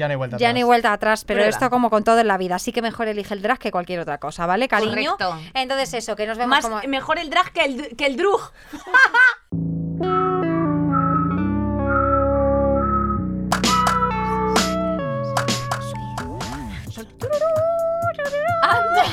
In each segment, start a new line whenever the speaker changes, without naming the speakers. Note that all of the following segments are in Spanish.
Ya no hay vuelta
Ya
atrás.
no hay vuelta atrás, pero
Prueba.
esto como con todo en la vida, así que mejor elige el drag que cualquier otra cosa, ¿vale, cariño?
Correcto.
Entonces eso, que nos vemos
Más,
como...
Mejor el drag que el, que el drug.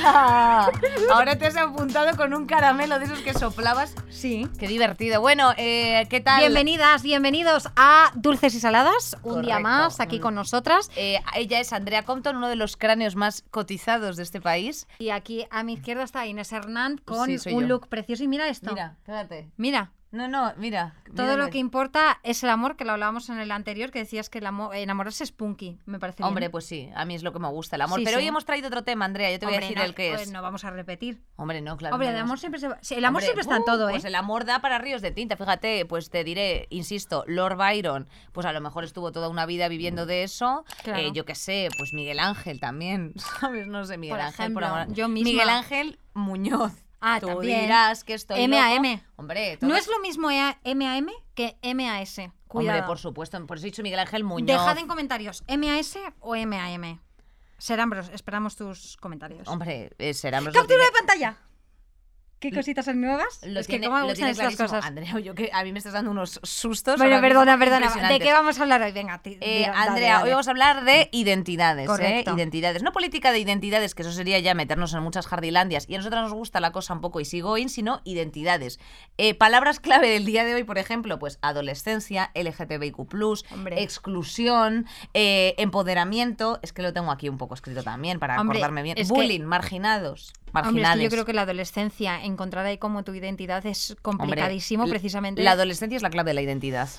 Ahora te has apuntado con un caramelo de esos que soplabas.
Sí.
Qué divertido. Bueno, eh, ¿qué tal?
Bienvenidas, bienvenidos a Dulces y Saladas, un día más aquí con nosotras.
Eh, ella es Andrea Compton, uno de los cráneos más cotizados de este país.
Y aquí a mi izquierda está Inés Hernán con
Sí,
un
yo.
look precioso. Y mira esto.
Mira, espérate.
Mira,
No, no, mira.
todo lo que importa es el amor, que lo hablábamos en el anterior, que decías que el amor, enamorarse es punky, me parece bien.
Hombre, pues sí, a mí es lo que me gusta, el amor.
Sí,
Pero
sí.
hoy hemos traído otro tema, Andrea, yo te voy a decir
no,
el que
pues
es.
no vamos a repetir.
Hombre, no, claro.
Hombre,
no
el amor siempre se va- sí, El amor
Hombre,
siempre está en
uh,
todo, ¿eh?
Pues el amor da para ríos de tinta. Fíjate, pues te diré, insisto, Lord Byron, pues a lo mejor estuvo toda una vida viviendo de eso.
Claro.
Eh, yo qué sé, pues Miguel Ángel también, ¿sabes? No sé, Miguel
Por
Ángel, por amor-
yo misma.
Miguel Ángel Muñoz.
Ah,
Tú
también.
dirás que estoy
M a
loco. Hombre,
No es lo mismo MAM que MAS. Cuidado.
Hombre, por supuesto, por eso he dicho Miguel Ángel Muñoz.
Dejad en comentarios MAS o MAM. Serambros, esperamos tus comentarios.
Hombre, eh, será
¡Captura de pantalla! ¿Qué cositas son nuevas?
Lo
es
tiene,
que cómo me gustan estas cosas.
Andrea, yo que a mí me estás dando unos sustos.
Bueno, perdona, perdona. ¿De qué vamos a hablar hoy? Venga, ti-
Eh,
dale,
Andrea,
dale.
hoy vamos a hablar de identidades, ¿eh?
Correcto.
Identidades. No política de identidades, que eso sería ya meternos en muchas jardilandias. Y a nosotras nos gusta la cosa un poco easygoing, sino identidades. Eh, palabras clave del día de hoy, por ejemplo, pues adolescencia, LGTBIQ+,
Hombre.
exclusión, eh, empoderamiento. Es que lo tengo aquí un poco escrito también para
Hombre,
acordarme bien.
que-
Bullying, marginados,
Hombre, es que yo creo que la adolescencia, encontrar ahí como tu identidad es complicadísimo,
Hombre,
precisamente
La adolescencia es la clave de la identidad.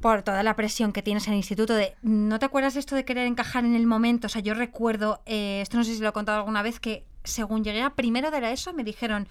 por toda la presión que tienes en el instituto de ¿no te acuerdas esto de querer encajar en el momento? O sea, yo recuerdo, eh, esto no sé si lo he contado alguna vez, que según llegué a primero de la ESO me dijeron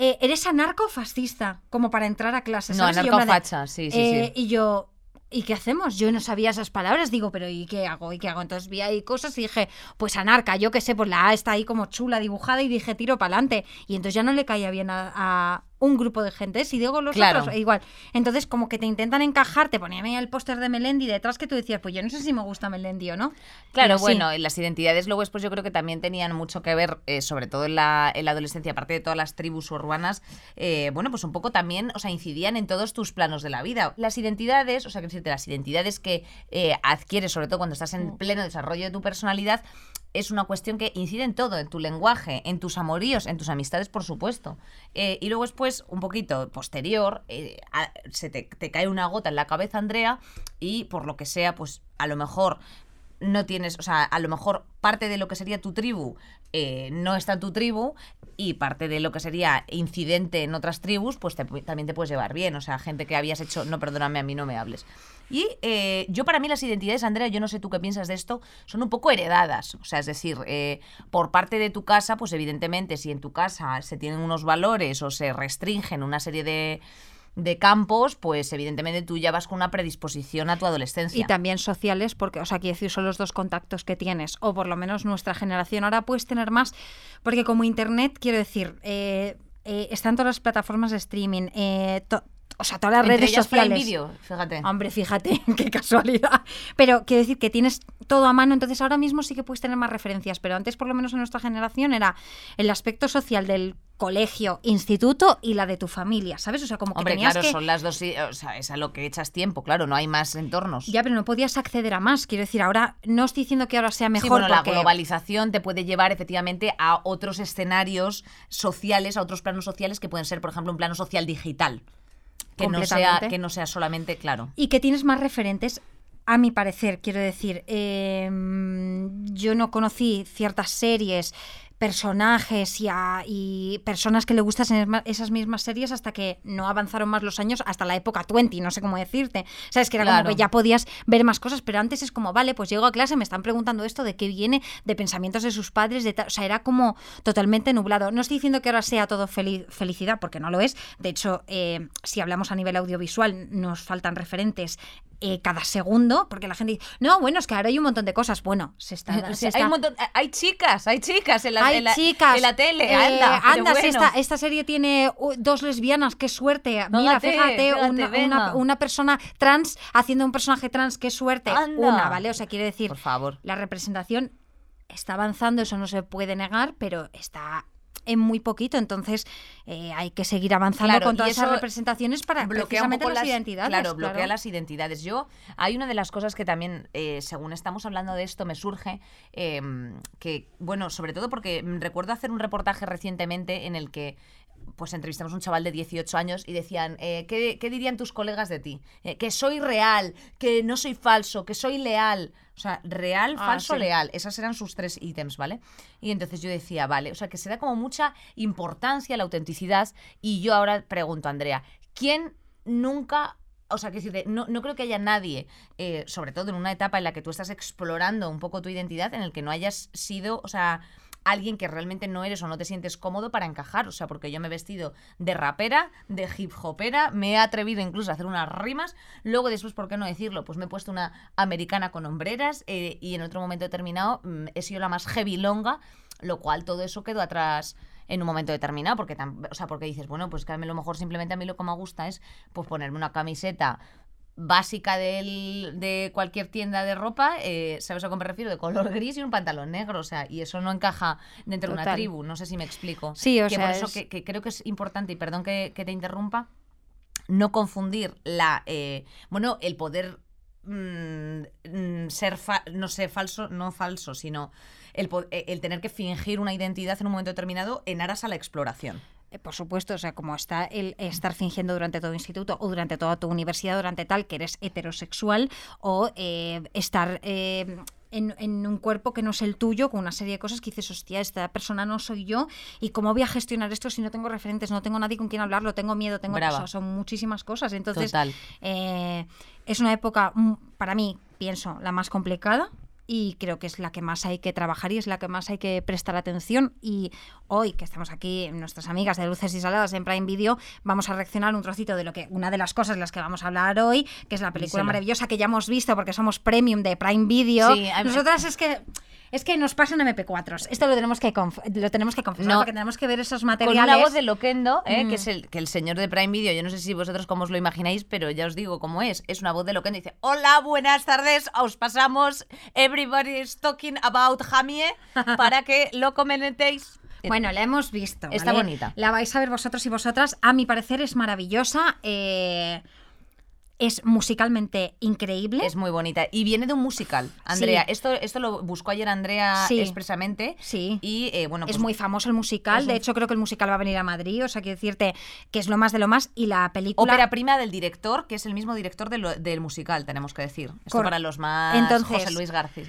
eh, eres anarcofascista, como para entrar a clase.
No, anarcofacha, sí, sí,
eh,
sí.
Y yo, ¿y qué hacemos? Yo no sabía esas palabras, digo, pero ¿y qué hago? ¿Y qué hago? Entonces vi ahí cosas y dije, pues anarca, yo qué sé, pues la A está ahí como chula, dibujada y dije, tiro para adelante. Y entonces ya no le caía bien a, a un grupo de gente, si digo los
Claro.
otros, igual. Entonces como que te intentan encajar, te ponían ahí el póster de Melendi detrás que tú decías, pues yo no sé si me gusta Melendi o no.
Claro,
Pero sí.
bueno, y las identidades luego después yo creo que también tenían mucho que ver, eh, sobre todo en la, en la adolescencia, aparte de todas las tribus urbanas, eh, bueno, pues un poco también, o sea, incidían en todos tus planos de la vida. Las identidades, o sea, que decirte, las identidades que eh, adquieres, sobre todo cuando estás en pleno desarrollo de tu personalidad, es una cuestión que incide en todo, en tu lenguaje, en tus amoríos, en tus amistades, por supuesto. Eh, y luego después, un poquito posterior, eh, se te, te cae una gota en la cabeza, Andrea, y por lo que sea, pues a lo mejor no tienes, o sea, a lo mejor parte de lo que sería tu tribu eh, no está en tu tribu y parte de lo que sería incidente en otras tribus, pues te- también te puedes llevar bien. O sea, gente que habías hecho, no, perdóname, a mí no me hables. Y eh, yo para mí las identidades, Andrea, yo no sé tú qué piensas de esto, son un poco heredadas. O sea, es decir, eh, por parte de tu casa, pues evidentemente si en tu casa se tienen unos valores o se restringen una serie de de campos, pues evidentemente tú ya vas con una predisposición a tu adolescencia.
Y también sociales, porque, o sea, quiero decir, son los dos contactos que tienes, o por lo menos nuestra generación. Ahora puedes tener más, porque como Internet, quiero decir, eh, eh, están todas las plataformas de streaming, eh, o sea, todas las
Entre
redes
ellas
sociales.
Video, fíjate.
Hombre, fíjate, qué casualidad. Pero quiero decir que tienes todo a mano, entonces ahora mismo sí que puedes tener más referencias, pero antes, por lo menos en nuestra generación, era el aspecto social del colegio, instituto y la de tu familia, ¿sabes? O sea, como que
Hombre,
tenías
claro,
que...
son las dos, o sea, es a lo que echas tiempo, claro, no hay más entornos.
Ya, pero no podías acceder a más. Quiero decir, ahora no estoy diciendo que ahora sea mejor
sí, bueno, la
porque-
globalización te puede llevar efectivamente a otros escenarios sociales, a otros planos sociales que pueden ser, por ejemplo, un plano social digital. Que no, sea, que no sea solamente, claro.
y que tienes más referentes. A mi parecer, quiero decir, eh, yo no conocí ciertas series, personajes y, a- y personas que le gustan esas mismas series hasta que no avanzaron más los años, hasta la época 20, no sé cómo decirte. Sabes que era
Claro.
como que ya podías ver más cosas, pero antes es como, vale, pues llego a clase, me están preguntando esto, de qué viene, de pensamientos de sus padres, de o sea, era como totalmente nublado. No estoy diciendo que ahora sea todo feli- felicidad, porque no lo es. De hecho, eh, si hablamos a nivel audiovisual, nos faltan referentes eh, cada segundo, porque la gente dice, no, bueno, es que ahora hay un montón de cosas. Bueno, se está. Se está-
hay, un montón- hay chicas, hay chicas en la,
hay
en la-
chicas.
en la tele.
eh,
anda,
anda,
bueno.
esta, esta serie tiene dos lesbianas, qué suerte. Mira,
Fíjate,
una- una persona trans haciendo un personaje trans, qué suerte.
Anda.
Una, ¿vale? O sea, quiere decir,
Por favor.
la representación está avanzando, eso no se puede negar, pero está en muy poquito, entonces eh, hay que seguir avanzando
Claro,
con todas esas representaciones para
bloquea un
precisamente
poco
las, identidades.
Claro, bloquea las identidades. Yo, hay una de las cosas que también, eh, según estamos hablando de esto, me surge, eh, que, bueno, sobre todo porque recuerdo hacer un reportaje recientemente en el que pues entrevistamos a un chaval de 18 años y decían, eh, ¿qué, qué dirían tus colegas de ti? Eh, que soy real, que no soy falso, que soy leal. O sea, real,
Ah,
falso,
sí.
leal. Esas eran sus tres ítems, ¿vale? Y entonces yo decía, vale, o sea, que se da como mucha importancia a la autenticidad. Y yo ahora pregunto, Andrea, ¿quién nunca... O sea, que decirte, no, no creo que haya nadie, eh, sobre todo en una etapa en la que tú estás explorando un poco tu identidad, en el que no hayas sido, o sea, alguien que realmente no eres o no te sientes cómodo para encajar. O sea, porque yo me he vestido de rapera, de hip hopera, me he atrevido incluso a hacer unas rimas. Luego, después, ¿por qué no decirlo? Pues me he puesto una americana con hombreras eh, y en otro momento determinado mm, he sido la más heavy longa, lo cual todo eso quedó atrás en un momento determinado, porque, o sea, porque dices, bueno, pues que a lo mejor simplemente a mí lo que me gusta es pues ponerme una camiseta básica del- de cualquier tienda de ropa, eh, ¿sabes a qué me refiero? De color gris y un pantalón negro, o sea, y eso no encaja dentro de una tribu, no sé si me explico.
Sí, o
que
sea,
por eso
es-
que, que creo que es importante, y perdón que, que te interrumpa, no confundir la, eh, bueno, el poder mm, mm, ser, fa- no sé, falso, no falso, sino el, eh, el tener que fingir una identidad en un momento determinado en aras a la exploración.
Eh, Por supuesto, o sea, como está el estar fingiendo durante todo instituto o durante toda tu universidad, durante tal, que eres heterosexual, o eh, estar eh, en, en un cuerpo que no es el tuyo, con una serie de cosas que dices, hostia, esta persona no soy yo, y cómo voy a gestionar esto si no tengo referentes, no tengo nadie con quien hablarlo, tengo miedo, tengo sea, son muchísimas cosas. Entonces, eh, es una época, mm, para mí, pienso, la más complicada. Y creo que es la que más hay que trabajar y es la que más hay que prestar atención. Y hoy, que estamos aquí, nuestras amigas de Luces y Saladas en Prime Video, vamos a reaccionar un trocito de lo que, una de las cosas de las que vamos a hablar hoy, que es la película
Díselo.
maravillosa que ya hemos visto porque somos premium de Prime Video.
Sí,
Nosotras es que. Es que nos pasan MP4s. Esto lo tenemos que, lo tenemos que confesar
No.
porque tenemos que ver esos
Con
materiales.
una voz de Loquendo, ¿eh?
Mm.
que es el, que el señor de Prime Video, yo no sé si vosotros cómo os lo imagináis, pero ya os digo cómo es. Es una voz de Loquendo dice, hola, buenas tardes, os pasamos Everybody is talking about Jamie para que lo comentéis.
Bueno, la hemos visto.
Está
¿vale?
bonita.
La vais a ver vosotros y vosotras. A mi parecer es maravillosa. eh, es musicalmente increíble.
Es muy bonita. Y viene de un musical, Andrea.
Sí.
Esto, esto lo buscó ayer Andrea
Sí.
expresamente.
Sí.
Y eh, bueno,
es
pues
muy famoso el musical. De
un-
hecho, creo que el musical va a venir a Madrid. O sea, quiero decirte que es lo más de lo más. Y la película.
ópera prima del director, que es el mismo director de lo- del musical, tenemos que decir. Esto
Cor-
para los más
Entonces,
José Luis García.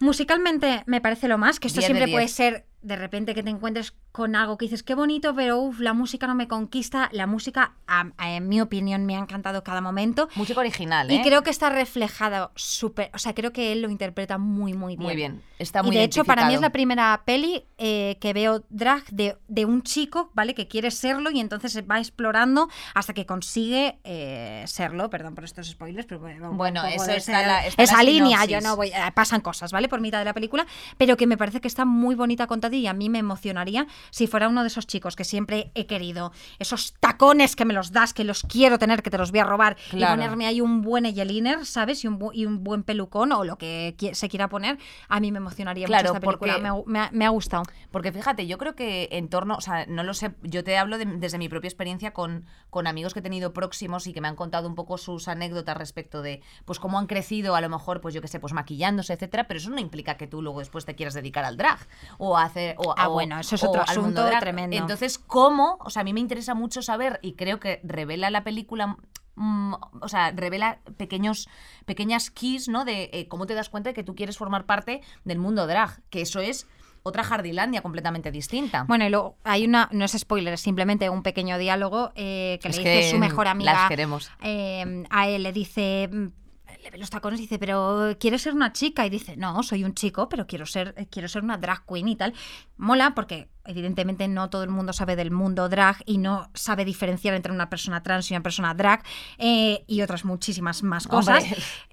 Musicalmente me parece lo más, que esto
10 de
siempre
10.
puede ser de repente que te encuentres con algo que dices, qué bonito, pero uff, la música no me conquista. La música, a- a- en mi opinión, me ha encantado cada momento.
Música original, ¿eh?
Y creo que está reflejado súper, o sea, creo que él lo interpreta muy, muy bien.
Muy bien. Está
Y
muy
de hecho, para mí es la primera peli eh, que veo drag de, de un chico, ¿vale? Que quiere serlo y entonces se va explorando hasta que consigue eh, serlo. Perdón por estos spoilers, pero bueno,
Bueno, eso está la- está
esa
la
línea,
sinopsis.
yo no voy, eh, pasan cosas, ¿vale? Por mitad de la película, pero que me parece que está muy bonita contada y a mí me emocionaría si fuera uno de esos chicos que siempre he querido, esos tacones que me los das, que los quiero tener, que te los voy a robar
Claro.
y ponerme ahí un buen eyeliner, ¿sabes? Y un, bu- y un buen pelucón o lo que qui- se quiera poner, a mí me emocionaría
Claro,
mucho esta película.
porque-
Me, ha- me ha, me ha gustado.
Porque fíjate, yo creo que en torno, o sea, no lo sé, yo te hablo de- desde mi propia experiencia con, con amigos que he tenido próximos y que me han contado un poco sus anécdotas respecto de, pues, cómo han crecido, a lo mejor, pues, yo qué sé, pues, maquillándose, etcétera, pero eso no implica que tú luego después te quieras dedicar al drag o a hacer... O,
Ah,
o-
bueno, eso es otro asunto
drag.
tremendo.
Entonces, ¿cómo? O sea, a mí me interesa mucho saber, y creo que revela la película mm, o sea, revela pequeños, pequeñas keys, ¿no? De eh, cómo te das cuenta de que tú quieres formar parte del mundo drag, que eso es otra jardilandia completamente distinta.
Bueno, y luego hay una, no es spoiler, es simplemente un pequeño diálogo eh, que
Es
le
que
dice su mejor amiga.
las queremos.
eh, a él le dice. Le ve los tacones y dice, pero ¿quieres ser una chica? Y dice, no, soy un chico, pero quiero ser, eh, quiero ser una drag queen y tal. Mola porque evidentemente no todo el mundo sabe del mundo drag y no sabe diferenciar entre una persona trans y una persona drag eh, y otras muchísimas más cosas.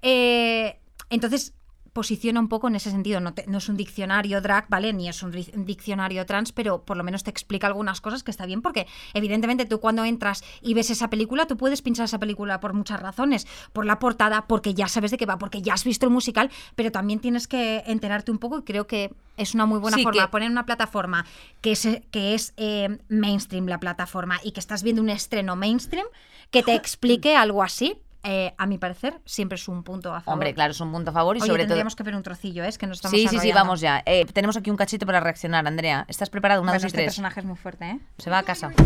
Eh, entonces posiciona un poco en ese sentido. No, te- no es un diccionario drag, ¿vale? Ni es un ri- un diccionario trans, pero por lo menos te explica algunas cosas que está bien, porque evidentemente tú cuando entras y ves esa película, tú puedes pinchar esa película por muchas razones. Por la portada, porque ya sabes de qué va, porque ya has visto el musical, pero también tienes que enterarte un poco y creo que es una muy buena
Sí,
forma
que-
poner una plataforma que es, que es eh, mainstream la plataforma y que estás viendo un estreno mainstream que te explique algo así. Eh, a mi parecer, siempre es un punto a favor.
Hombre, claro, es un punto a favor y
Oye,
sobre todo...
tendríamos que ver un trocillo, ¿eh? es que nos estamos
Sí, sí, sí, vamos ya. Eh, tenemos aquí un cachito para reaccionar, Andrea. ¿Estás preparada? Una,
Bueno,
dos y
este
tres.
personaje es muy fuerte, ¿eh?
Se va a casa.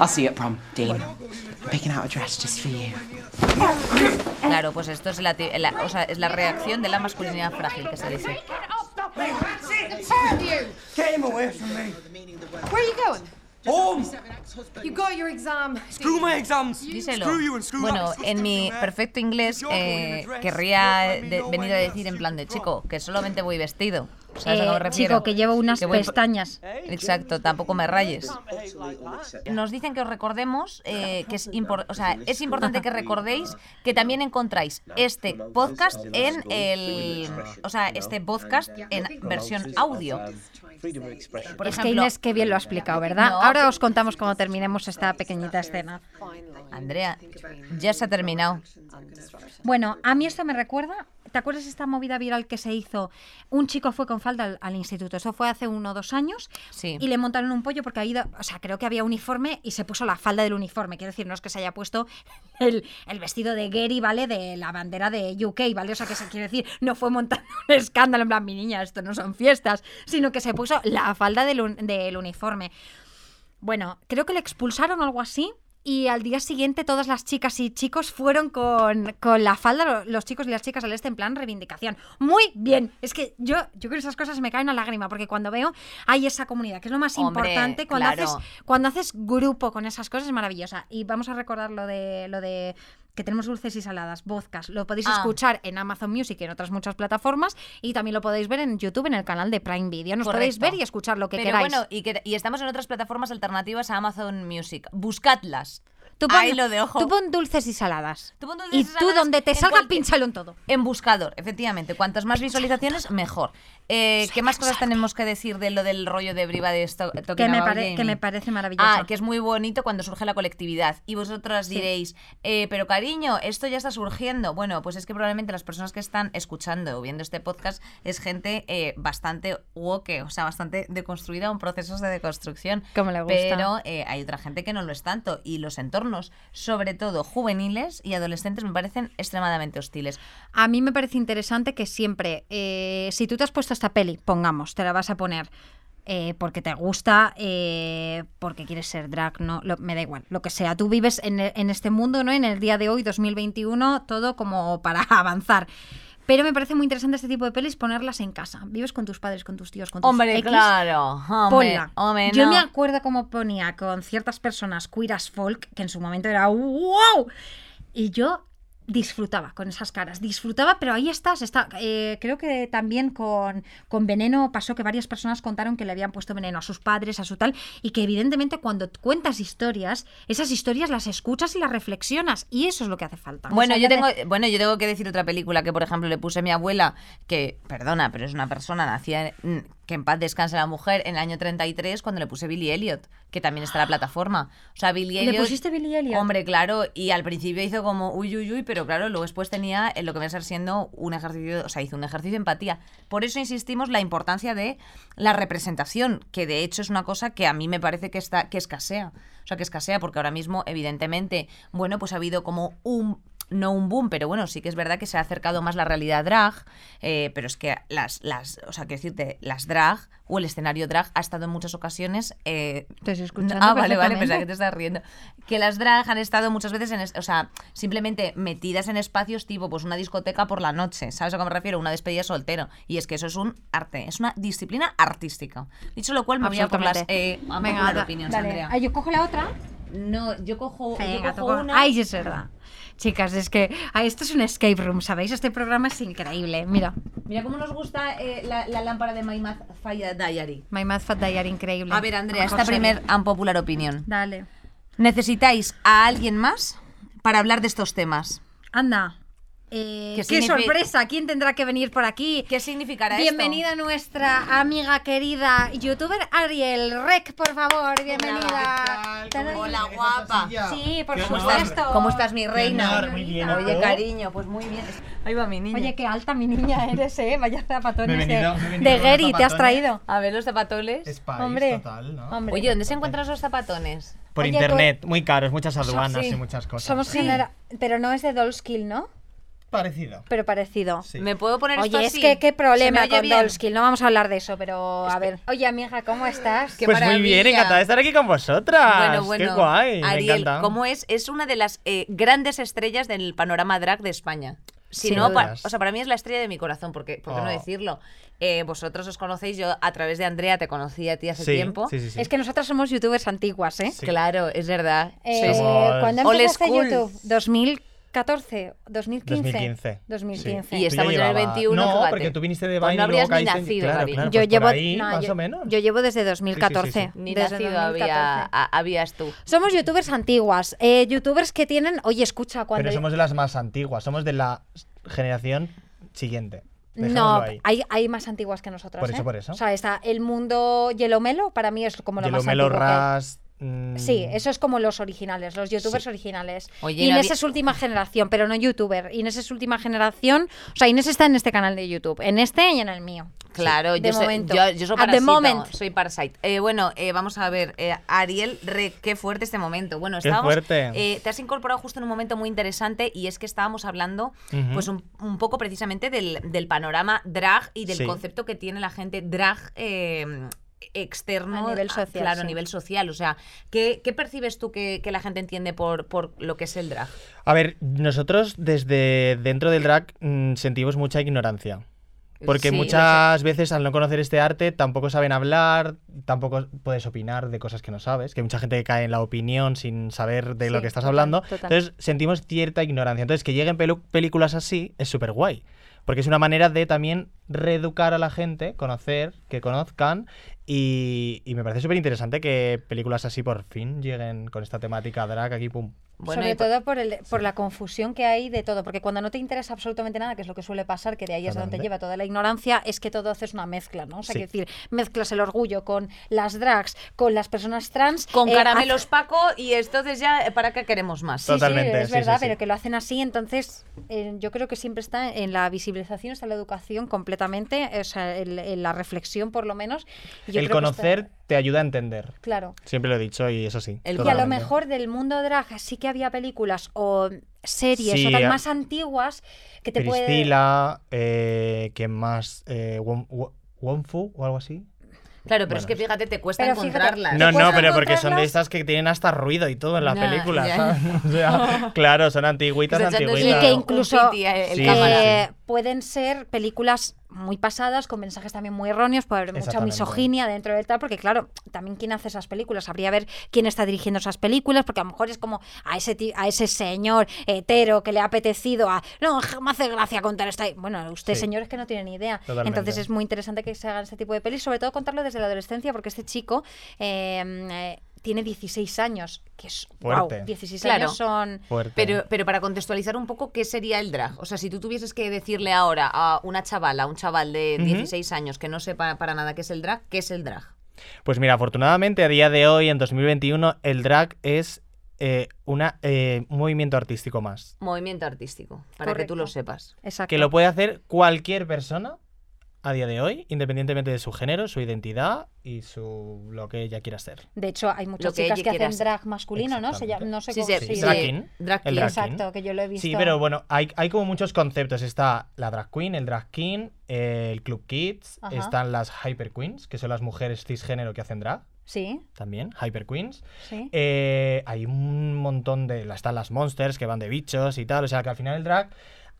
I'll see you at prom, Dean. Picking out a dress just for you.
Claro, pues esto es la, la- o sea, es la reacción de la masculinidad frágil que se dice.
Get him away from me.
Where are you going?
Home.
You got your exam.
Screw my exams.
Díselo.
Screw you and screw
Bueno, en mi perfecto inglés eh, querría de- venir a decir en plan de chico que solamente voy vestido. ¿Sabes a qué me
Eh,
refiero?
chico, que llevo unas
Que voy-
pestañas.
Exacto, tampoco me rayes. Nos dicen que os recordemos eh, que es, impor- o sea, es importante que recordéis que también encontráis este podcast en el, o sea, este podcast en versión audio. Por
es que
ejemplo,
Inés que bien lo ha explicado, ¿verdad?
No,
Ahora os contamos cómo terminemos esta pequeñita escena.
Andrea, ya se ha terminado.
Bueno, a mí esto me recuerda. ¿Te acuerdas esta movida viral que se hizo? Un chico fue con falda al, al instituto. Eso fue hace uno o dos años.
Sí.
Y le montaron un pollo porque ha ido. O sea, creo que había uniforme y se puso la falda del uniforme. Quiero decir, no es que se haya puesto el, el vestido de Gary, ¿vale? De la bandera de UK, ¿vale? O sea, que se quiere decir, no fue montando un escándalo en plan, mi niña, esto no son fiestas, sino que se puso la falda del, un- del uniforme. Bueno, creo que le expulsaron o algo así. Y al día siguiente todas las chicas y chicos fueron con, con la falda, lo- los chicos y las chicas al este en plan reivindicación. Muy bien. Es que yo, yo creo que esas cosas me caen a lágrima, porque cuando veo hay esa comunidad, que es lo más
Hombre,
importante, cuando
claro.
haces, cuando haces grupo con esas cosas es maravillosa. Y vamos a recordar lo de lo de que tenemos dulces y saladas, vodkas. Lo podéis
Ah.
escuchar en Amazon Music y en otras muchas plataformas. Y también lo podéis ver en YouTube en el canal de Prime Video. Nos podéis ver y escuchar lo que
Pero
queráis.
bueno, y, que- y estamos en otras plataformas alternativas a Amazon Music. Buscadlas.
Tú pon,
Ahí lo dejo.
Tú pon dulces y saladas.
Tú pon dulces
y
y
tú donde te salga,
cualquier-
pínchalo en todo.
En buscador, efectivamente. Cuantas más visualizaciones, mejor. Eh, ¿Qué más cosas tenemos que decir de lo del rollo de Briva de esto?
Que me, pare- que me parece maravilloso.
Ah, que es muy bonito cuando surge la colectividad. Y vosotras diréis, eh, pero cariño, esto ya está surgiendo. Bueno, pues es que probablemente las personas que están escuchando o viendo este podcast es gente eh, bastante woke, o sea, bastante deconstruida, en procesos de deconstrucción.
Como le gusta.
Pero eh, hay otra gente que no lo es tanto. Y los entornos, sobre todo juveniles y adolescentes, me parecen extremadamente hostiles.
A mí me parece interesante que siempre, eh, si tú te has puesto esta peli, pongamos, te la vas a poner eh, porque te gusta, eh, porque quieres ser drag, no, me da igual, lo que sea. Tú vives en, en este mundo, ¿no? En el día de hoy, 2021, todo como para avanzar. Pero me parece muy interesante este tipo de pelis ponerlas en casa. Vives con tus padres, con tus tíos, con tus
Hombre,
X,
claro. Hombre, hombre,
Yo
no.
me acuerdo cómo ponía con ciertas personas queer as folk, que en su momento era wow. Y yo disfrutaba con esas caras, disfrutaba, pero ahí estás, está, eh, creo que también con, con Veneno pasó que varias personas contaron que le habían puesto veneno a sus padres, a su tal, y que evidentemente cuando cuentas historias, esas historias las escuchas y las reflexionas, y eso es lo que hace falta.
Bueno,
O sea,
yo tengo, bueno, yo tengo que decir otra película que, por ejemplo, le puse a mi abuela, que, perdona, pero es una persona nacida, que en paz descanse la mujer, en el año 33, cuando le puse Billy Elliot, que también está en la plataforma. O sea, Billy
¿Le
Elliot...
pusiste Billy Elliot?
Hombre, claro, y al principio hizo como uy, uy, uy, pero claro, luego después tenía eh, lo que viene a ser siendo un ejercicio, o sea, hizo un ejercicio de empatía. Por eso insistimos la importancia de la representación, que de hecho es una cosa que a mí me parece que está que escasea. O sea, que escasea porque ahora mismo, evidentemente, bueno, pues ha habido como un no un boom, pero bueno, sí que es verdad que se ha acercado más la realidad drag, eh, pero es que las, las, o sea, quiero decirte, las drag o el escenario drag ha estado en muchas ocasiones... eh,
Te estoy escuchando
Ah, vale, vale, pensaba que te estás riendo. Que las drag han estado muchas veces en, o sea, simplemente metidas en espacios tipo, pues una discoteca por la noche, ¿sabes a qué me refiero? Una despedida soltero. Y es que eso es un arte, es una disciplina artística. Dicho lo cual, me voy a por las eh,
Venga,
unpopular
da-
opinions,
dale.
Andrea.
Ah, yo cojo la otra.
No, yo cojo, yo cojo una.
Ay, es verdad. Chicas, es que ay, esto es un escape room, ¿sabéis? Este programa es increíble. Mira,
Mira cómo nos gusta eh, la, la lámpara de My Math Fire Diary.
My Math Fat Diary, increíble.
A ver, Andrea, esta primer unpopular opinión.
Dale.
¿Necesitáis a alguien más para hablar de estos temas?
Anda. Eh,
¿Qué
¡Qué,
signifi-
sorpresa! ¿Quién tendrá que venir por aquí?
¿Qué significará
Bienvenida nuestra amiga querida youtuber Ariel Rec, por favor, bienvenida.
¿Qué tal? ¿Cómo
Hola, guapa.
Sí, por supuesto.
¿Cómo estás, mi reina?
muy bien, ¿y
Oye, cariño, pues muy bien. Ahí va mi niña.
Oye, qué alta mi niña eres, ¿eh? Vaya zapatones
venido-
de, de Gary, ¿te has
zapatones.
traído?
A ver los zapatoles.
Es país
Hombre,
total, ¿no?
hombre.
Oye, ¿dónde se encuentran esos zapatones?
Por
Oye,
internet, muy caros, muchas aduanas
sí.
y muchas cosas.
Somos genera... Pero no es de Dollskill, ¿no?
Parecido.
Pero parecido.
¿Me puedo poner
Oye, esto
así?
es que qué problema con
bien?
Dolsky. No vamos a hablar de eso, pero a ver. Oye, amiga, ¿cómo estás?
Pues muy bien, encantada de estar aquí con vosotras.
Bueno, bueno.
Qué guay.
Ariel,
me
¿cómo es? Es una de las eh, grandes estrellas del panorama drag de España. Si no, o sea, para mí es la estrella de mi corazón, porque, ¿por qué no
oh.
decirlo? Eh, vosotros os conocéis, yo a través de Andrea te conocí a ti hace tiempo.
Sí, sí, sí.
es que nosotras somos youtubers antiguas, ¿eh?
Claro, es verdad.
Eh,
somos...
¿Cuándo empezaste YouTube? 2000 14, 2015.
2015.
2015.
Sí.
Y estamos en el 21.
No,
jugate.
porque tú viniste de Vine pues no
habrías ni nacido,
claro, claro,
yo
pues
llevo,
ahí,
no,
más
yo,
o menos.
yo llevo desde 2014.
Sí, sí,
ni
desde
nacido
2014.
Había, a, habías tú.
Somos youtubers antiguas. Eh, youtubers que tienen. Oye, escucha, cuando.
Pero somos de las más antiguas. Somos de la generación siguiente. Dejámoslo no,
hay, hay, más antiguas que nosotras.
Por eso,
¿eh?
por eso.
O sea, está el mundo Yelomelo, para mí es como lo
Yellow
más
Melo. Ras, que
Sí, eso es como los originales, los youtubers originales.
Oye,
Inés
había-
es última generación, pero no youtuber. Inés es última generación. O sea, Inés está en este canal de YouTube, en este y en el mío.
Claro,
de
yo, soy,
momento.
yo, yo soy
At the
parasita,
moment.
soy parasite. Eh, bueno, eh, vamos a ver, eh, Ariel, re, qué fuerte este momento. Bueno,
Qué
estábamos,
fuerte.
eh, te has incorporado justo en un momento muy interesante y es que estábamos hablando, pues un, un poco precisamente del, del panorama drag y del
Sí.
concepto que tiene la gente drag. Externo
A nivel
a-
social,
claro a nivel social o sea ¿qué, qué percibes tú que, que la gente entiende por, por lo que es el drag
A ver, nosotros desde dentro del drag mm, sentimos mucha ignorancia. Porque
Sí,
muchas veces al no conocer este arte tampoco saben hablar, tampoco puedes opinar de cosas que no sabes, que hay mucha gente que cae en la opinión sin saber de lo que estás
total,
hablando.
total.
Entonces sentimos cierta ignorancia. Entonces que lleguen películas así es súper guay. Porque es una manera de también reeducar a la gente, conocer, que conozcan. Y, y me parece súper interesante que películas así por fin lleguen con esta temática drag aquí, pum.
Bueno,
Sobre todo por, el, por la confusión que hay de todo, porque cuando no te interesa absolutamente nada, que es lo que suele pasar, que de ahí es donde te lleva toda la ignorancia, es que todo haces una mezcla, ¿no? O sea,
Sí.
quiero decir, mezclas el orgullo con las drags, con las personas trans.
con
eh,
caramelos
hace-
Paco y entonces ya eh, para qué queremos más
Sí,
Totalmente,
sí, es
sí,
verdad,
sí, sí.
pero que lo hacen así, entonces eh, yo creo que siempre está en la visibilización, está la educación completamente, o sea, en la reflexión por lo menos. y yo
El
creo que está-
conocer te ayuda a entender.
claro.
Siempre lo he dicho y eso sí.
El-
Y a lo mejor del mundo drag sí que había películas o series
Sí,
o tal más antiguas que te puede...
Priscila, eh, ¿quién más? Eh, Won- Won- Wonfu o algo así.
claro pero es que fíjate te cuesta
Pero
encontrarlas
¿Te
No, no, pero porque son de estas que tienen hasta ruido y todo en las películas.
ya.
¿sabes? O sea, claro, son antiguitas,
Que está echando
Y que incluso
eh, el
Sí,
cámara.
eh, pueden ser películas muy pasadas, con mensajes también muy erróneos, puede haber mucha misoginia dentro del tal, porque claro, también quién hace esas películas, habría ver quién está dirigiendo esas películas, porque a lo mejor es como a ese ti- a ese señor hetero que le ha apetecido a no, me hace gracia contar esta. Bueno, usted
Sí.
señor es que no tiene ni idea.
Totalmente.
Entonces es muy interesante que se hagan este tipo de pelis, sobre todo contarlo desde la adolescencia, porque este chico eh, eh, tiene 16 años, que es wow,
Fuerte.
16
Claro.
años son
Fuerte.
Pero, pero para contextualizar un poco, ¿qué sería el drag? O sea, si tú tuvieses que decirle ahora a una chavala, a un chaval de
Ujú.
16 años que no sepa para nada qué es el drag, ¿qué es el drag?
Pues mira, afortunadamente a día de hoy, en 2021, el drag es eh, una, eh, un movimiento artístico más.
Movimiento artístico, para que tú lo sepas.
exacto.
Que lo puede hacer cualquier persona a día de hoy, independientemente de su género, su identidad y su lo que ella quiera ser.
De hecho, hay muchas
que
chicas que hacen
ser.
drag masculino, ¿no? Se llama- no sé
Sí,
cómo
sí,
se
sí.
Drag
llama.
king.
Drag
El
king.
drag king.
Exacto, que yo lo he visto.
Sí, pero bueno, hay, hay como muchos conceptos. Está la drag queen, el drag king, el club kids,
Ajá.
están las hyper queens, que son las mujeres cisgénero que hacen drag,
Sí,
también, hyper queens.
sí.
Eh, hay un montón de. Están las monsters que van de bichos y tal. O sea que al final el drag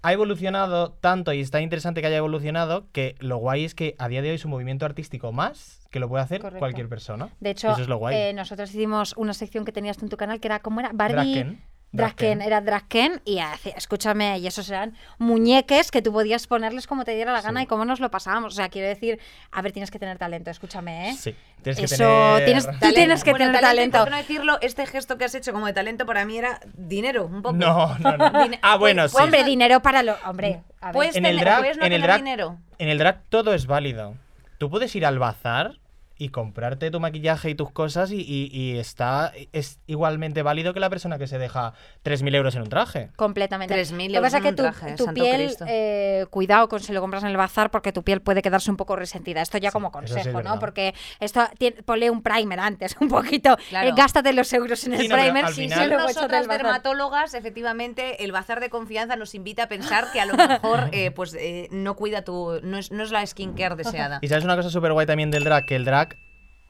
ha evolucionado tanto y está interesante que haya evolucionado que lo guay es que a día de hoy es un movimiento artístico más que lo puede hacer
Correcto.
cualquier persona.
De hecho,
Eso es lo guay.
eh, nosotros hicimos una sección que tenías tú en tu canal que era, ¿cómo era? Barbie...
Draken.
Draken, era Draken y escúchame, y esos eran muñeques que tú podías ponerles como te diera la gana
Sí.
y cómo nos lo pasábamos. O sea, quiero decir, a ver, tienes que tener talento, escúchame, ¿eh?
Sí, tienes que
Eso,
tener...
tienes- Tú tienes que
Bueno,
tener talento.
por no decirlo, este gesto que has hecho como de talento para mí era dinero, un poco.
No, no, no. Ah, bueno,
pues-
sí.
Hombre, dinero para lo... Hombre, a ver.
Puedes,
En el
tener-
drag-
puedes no
en el
tener
drag-
dinero.
En el drag todo es válido. Tú puedes ir al bazar y comprarte tu maquillaje y tus cosas y, y- y está es igualmente válido que la persona que se deja 3.000 euros en un traje.
Completamente.
3.000
Lo que pasa es
euros
que tu,
un traje,
tu
santo
piel,
Cristo.
eh, cuidado con si lo compras en el bazar porque tu piel puede quedarse un poco resentida. Esto ya como
sí
consejo, ¿no? Porque esto tiene- ponle un primer antes, un poquito.
Claro.
Eh, gástate los euros en el
Sí, no, pero
primer y
final-
échate
nosotras dermatólogas, efectivamente, el bazar de confianza nos invita a pensar que a lo mejor eh, pues eh, no cuida tu. No es, no es la skincare deseada.
Y sabes una cosa súper guay también del drag, que el drag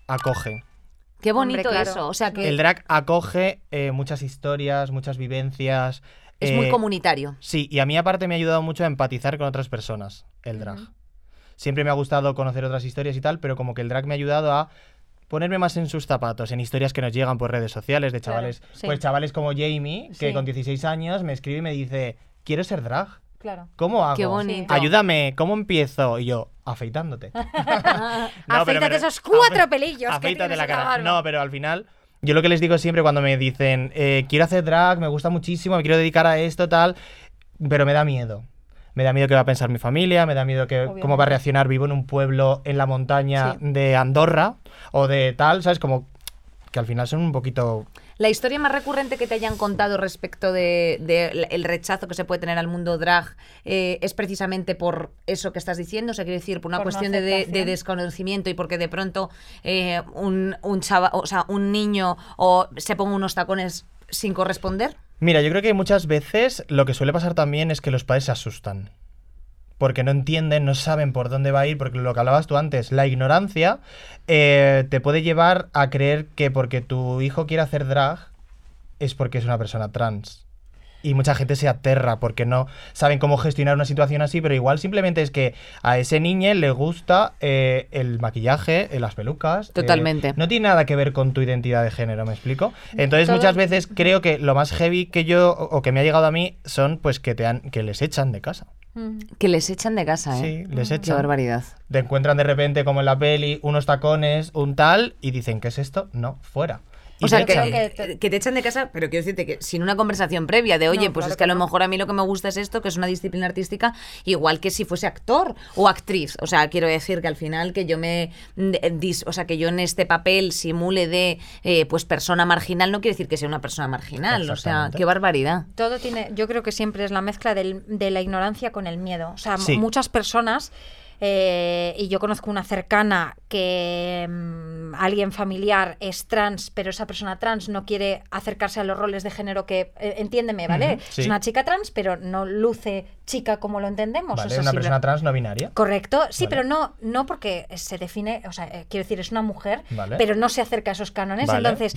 acoge.
Qué bonito
Hombre, claro.
eso. O sea que
El drag acoge eh, muchas historias, muchas vivencias.
es
eh,
muy comunitario.
Sí, y a mí aparte me ha ayudado mucho a empatizar con otras personas, el drag. Siempre me ha gustado conocer otras historias y tal, pero como que el drag me ha ayudado a ponerme más en sus zapatos, en historias que nos llegan por redes sociales de
Claro,
chavales,
sí.
pues chavales como Jamie, que
Sí.
con 16 años me escribe y me dice, quiero ser drag.
Claro.
¿Cómo hago?
Qué bonito.
Ayúdame, ¿cómo empiezo? Y yo, afeitándote. No, pero
Afeítate esos cuatro
afe-
pelillos
Afeítate la cara. No, pero al final, yo lo que les digo siempre cuando me dicen, eh, quiero hacer drag, me gusta muchísimo, me quiero dedicar a esto, tal, pero me da miedo. Me da miedo que va a pensar mi familia, me da miedo que cómo va a reaccionar. Vivo en un pueblo en la montaña
Sí.
de Andorra o de tal, ¿sabes? Como que al final son un poquito
La historia más recurrente que te hayan contado respecto de, de el rechazo que se puede tener al mundo drag eh, es precisamente por eso que estás diciendo, o sea, quiere decir, por una
Por
cuestión de, de- de
aceptación.
desconocimiento y porque de pronto eh, un, un chava, o sea, un niño o se ponga unos tacones sin corresponder.
Mira, yo creo que muchas veces lo que suele pasar también es que los padres se asustan. Porque no entienden, no saben por dónde va a ir, porque lo que hablabas tú antes, la ignorancia eh, te puede llevar a creer que porque tu hijo quiere hacer drag es porque es una persona trans. Y mucha gente se aterra porque no saben cómo gestionar una situación así, pero igual simplemente es que a ese niño le gusta eh, el maquillaje, eh, las pelucas. eh,
Totalmente.
no tiene nada que ver con tu identidad de género, ¿me explico? Entonces
Todo-
muchas veces creo que lo más heavy que yo o o que me ha llegado a mí son pues que te han, que les echan de casa.
Que les echan de casa, ¿eh?
Sí, les
Qué
echan.
barbaridad.
Te encuentran de repente como en la peli unos tacones, un tal y dicen ¿qué es esto? No, fuera. Y
O sea, que,
que-
te echan de casa, pero quiero decirte que sin una conversación previa de, oye,
No,
pues
claro
es que a lo
no.
mejor a mí lo que me gusta es esto, que es una disciplina artística, igual que si fuese actor o actriz. O sea, quiero decir que al final que yo me. mm, dis- O sea, que yo en este papel simule de eh, pues persona marginal, no quiere decir que sea una persona marginal. O sea, qué barbaridad.
Todo tiene, yo creo que siempre es la mezcla del- de la ignorancia con el miedo. O sea,
Sí.
muchas personas, eh, y yo conozco una cercana que mm, alguien familiar es trans, pero esa persona trans no quiere acercarse a los roles de género que, eh, entiéndeme, ¿vale?
Sí.
Es una chica trans, pero no luce chica como lo entendemos.
Vale,
o sea,
una persona trans no binaria.
Correcto, sí,
Vale.
pero no, no porque se define, o sea, eh, quiero decir, es una mujer,
Vale.
pero no se acerca a esos cánones. Entonces,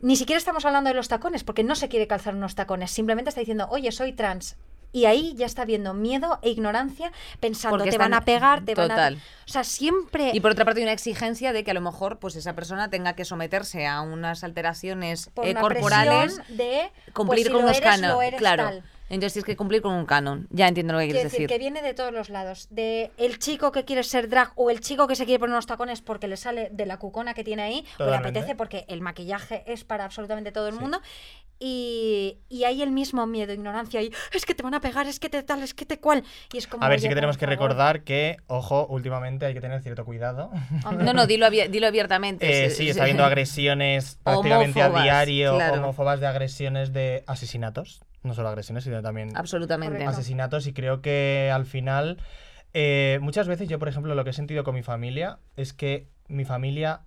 ni siquiera estamos hablando de los tacones, porque no se quiere calzar unos tacones, simplemente está diciendo, oye, soy trans. Y ahí ya está viendo miedo e ignorancia, pensando,
Porque
te van a pegar, te
Total.
van a... O sea, siempre...
Y por otra parte hay una exigencia de que a lo mejor pues esa persona tenga que someterse a unas alteraciones
por
eh,
una
corporales,
de
cumplir
pues, si
con unos cánones. Claro.
tal.
Entonces tienes que cumplir con un canon. Ya entiendo lo que quieres
decir,
decir.
que viene de todos los lados. De el chico que quiere ser drag o el chico que se quiere poner unos tacones porque le sale de la cucona que tiene ahí o le apetece porque el maquillaje es para absolutamente todo el mundo. Y, y hay el mismo miedo, ignorancia y es que te van a pegar, es que te tal, es que te cual. Y es como.
A ver, sí que tenemos que recordar que, ojo, últimamente hay que tener cierto cuidado.
No, no, dilo, dilo abiertamente.
Eh, sí, está habiendo agresiones prácticamente
Homófobas,
a diario,
claro.
homófobas de agresiones de asesinatos. No solo agresiones, sino también
Absolutamente.
Asesinatos. Y creo que al final, eh, muchas veces yo, por ejemplo, lo que he sentido con mi familia es que mi familia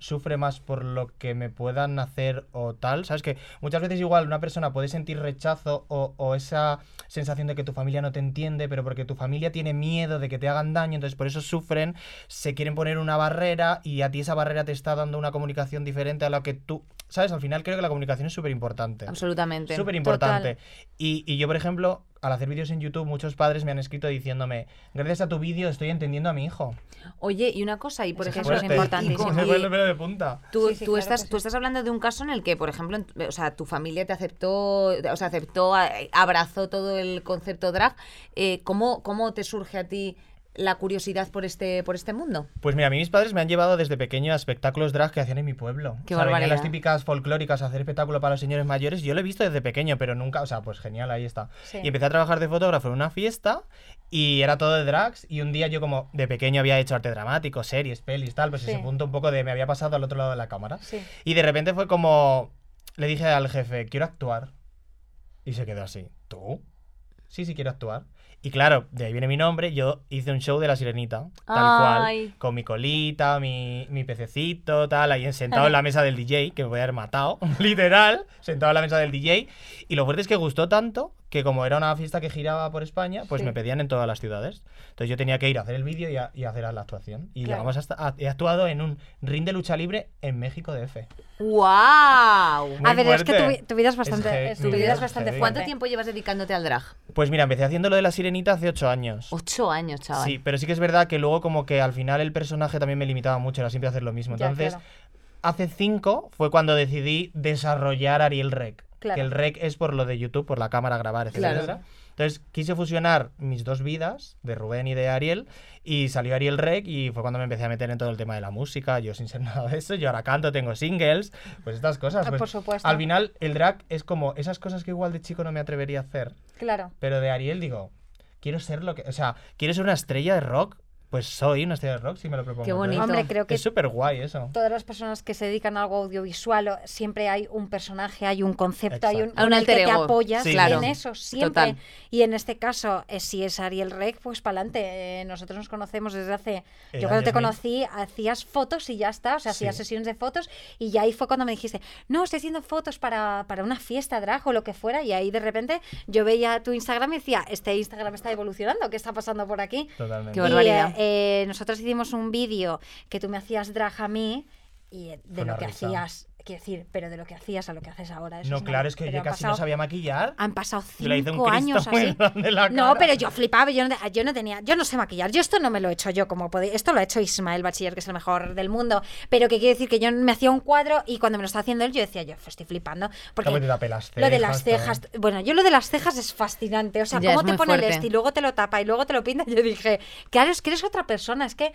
sufre más por lo que me puedan hacer o tal. ¿Sabes? Que muchas veces igual una persona puede sentir rechazo o, o esa sensación de que tu familia no te entiende, pero porque tu familia tiene miedo de que te hagan daño, entonces por eso sufren, se quieren poner una barrera y a ti esa barrera te está dando una comunicación diferente a la que tú... ¿Sabes? Al final creo que la comunicación es súper importante.
Absolutamente.
Súper importante. Y, y yo, por ejemplo, al hacer vídeos en YouTube, muchos padres me han escrito diciéndome, gracias a tu vídeo estoy entendiendo a mi hijo.
Oye, y una cosa, y por
Es
ejemplo,
eso es
con-
Se el pelo de punta.
Tú,
Sí, sí,
tú
claro
estás, tú estás hablando de un caso en el que, por ejemplo, en- o sea, tu familia te aceptó, o sea, aceptó, a- abrazó todo el concepto drag. Eh, ¿cómo, ¿Cómo te surge a ti la curiosidad por este, por este mundo?
Pues mira, a mí mis padres me han llevado desde pequeño a espectáculos drag que hacían en mi pueblo.
Qué
o sea,
barbaridad.
las típicas folclóricas a hacer espectáculo para los señores mayores. Yo lo he visto desde pequeño, pero nunca, o sea, pues genial, ahí está.
Sí.
Y empecé a trabajar de fotógrafo en una fiesta y era todo de drags. Y un día yo como de pequeño había hecho arte dramático, series, pelis, tal, pues
Sí.
ese punto un poco de me había pasado al otro lado de la cámara.
Sí.
Y de repente fue como, le dije al jefe, quiero actuar. Y se quedó así, ¿tú? Sí, sí, quiero actuar. Y claro, de ahí viene mi nombre, yo hice un show de la sirenita, tal
Ay.
cual, con mi colita, mi, mi pececito, tal, ahí sentado en la mesa del DJ, que me voy a haber matado, literal, sentado en la mesa del DJ. Y lo fuerte es que gustó tanto que como era una fiesta que giraba por España, pues
Sí.
me pedían en todas las ciudades. Entonces yo tenía que ir a hacer el vídeo y, a- y hacer la actuación. Y
Claro.
llegamos hasta, a- he actuado en un ring de lucha libre en México DF.
¡Wow!
Muy
a ver, es que tu, vida es bastante, es-
mi
tu vida
vida
es
es
bastante.
¿Cuánto tiempo llevas dedicándote al drag?
Pues mira, empecé haciendo lo de la sirenita hace ocho años.
Ocho años, chaval.
Sí, pero sí que es verdad que luego como que al final el personaje también me limitaba mucho, era siempre hacer lo mismo.
Ya,
Entonces,
claro.
hace cinco fue cuando decidí desarrollar Ariel Rec.
Claro.
Que el Rec es por lo de YouTube, por la cámara grabar, etcétera,
Claro.
etcétera. Entonces quise fusionar mis dos vidas, de Rubén y de Ariel, y salió Ariel Rec y fue cuando me empecé a meter en todo el tema de la música, yo sin ser nada de eso, yo ahora canto, tengo singles, pues estas cosas.
Ah,
pues,
por supuesto.
Al final el drag es como esas cosas que igual de chico no me atrevería a hacer,
Claro.
pero de Ariel digo, quiero ser lo que. O sea, quiero ser una estrella de rock. Pues soy una estrella de rock si me lo propongo.
Qué bonito.
Hombre, creo que
Es súper guay eso.
todas las personas que se dedican a algo audiovisual o- siempre hay un personaje, hay un concepto, hay un.
Un alter
que te
ego.
apoyas
Sí,
claro.
en eso siempre.
Total.
Y en este caso, eh, si es Ariel Rec, pues para adelante. nosotros nos conocemos desde hace.
El
yo cuando te conocí hacías fotos y ya está, o sea, hacías
Sí.
sesiones de fotos y ya ahí fue cuando me dijiste, no, estoy haciendo fotos para, para una fiesta drag o lo que fuera. Y ahí de repente yo veía tu Instagram y decía, este Instagram está evolucionando, ¿qué está pasando por aquí?
Totalmente.
Qué
Y,
barbaridad.
eh, eh, nosotros hicimos un vídeo que tú me hacías drag a mí y de lo que
risa.
hacías, quiero decir, pero de lo que hacías a lo que haces ahora. eso
no,
es una-
claro, es que yo casi
pasado-
no sabía maquillar.
Han pasado cinco años así. No, pero yo flipaba, yo no, yo no tenía, yo no sé maquillar, yo esto no me lo he hecho yo como podéis, esto lo ha hecho Ismael Bachiller, que es el mejor del mundo, pero que quiere decir que yo me hacía un cuadro y cuando me lo estaba haciendo él yo decía, yo estoy flipando, porque
te las
lo de las
cejas,
cejas, bueno, yo lo de las cejas es fascinante, o sea,
Ya,
cómo te pone el
fuerte.
este y luego te lo tapa y luego te lo pinta, yo dije, claro, es que eres otra persona, es que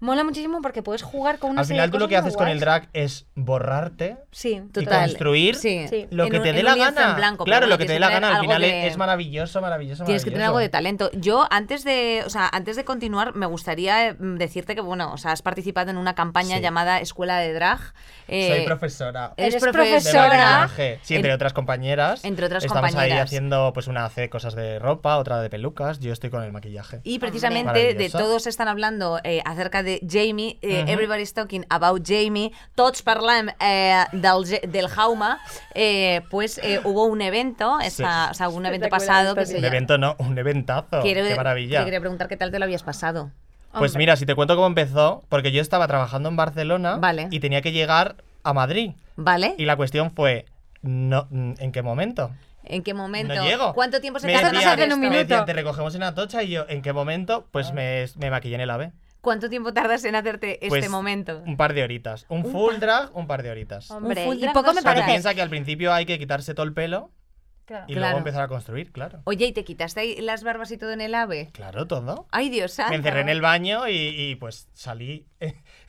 mola muchísimo porque puedes jugar con una
Al
serie
final
de
tú lo que haces con el drag es borrarte
Sí,
y construir
Sí.
Lo que te dé la gana.
blanco,
claro,
bueno,
lo que te dé la gana. Al final
de-
es maravilloso, maravilloso,
Tienes que tener
maravilloso.
algo de talento. Yo, antes de, o sea, antes de continuar, me gustaría mm, decirte que, bueno, o sea, has participado en una campaña
Sí.
llamada Escuela de Drag. Eh,
Soy profesora.
Eres,
de
profesora.
maquillaje. Sí, entre
En-
otras compañeras.
entre otras
Estamos ahí haciendo, pues una hace cosas de ropa, otra de pelucas. Yo estoy con el maquillaje.
Y precisamente de
Maravilloso.
todos están hablando eh, acerca de Jamie, eh,
Ujú.
everybody's talking about Jamie, tots parlem eh, del, del Jauma, eh, pues eh, hubo un evento, esta-
Sí.
o sea, un evento pasado que se
Un evento no, un eventazo.
Quiero-
Qué maravilla.
Te quería preguntar qué tal te lo habías pasado.
Pues
Hombre.
mira, si te cuento cómo empezó, porque yo estaba trabajando en Barcelona
Vale.
y tenía que llegar a Madrid.
¿Vale?
Y la cuestión fue, no, ¿en qué momento?
¿En qué momento?
No llego.
¿Cuánto tiempo se pasar
en un
esto?
me
minuto.
decían, te recogemos en Atocha y yo, ¿en qué momento? Pues me, me maquillé en el AVE.
¿Cuánto tiempo tardas en hacerte este
Pues,
momento?
Un par de horitas. Un full drag, un par de horitas.
Hombre,
full
y
drag
poco me
O sea, tú
parece.
piensa que al principio hay que quitarse todo el pelo
Claro.
y
Claro.
luego empezar a construir, claro.
Oye, ¿y te quitaste ahí las barbas y todo en el ave?
Claro, todo.
Ay, Dios santo.
Me encerré en el baño y, y, pues salí.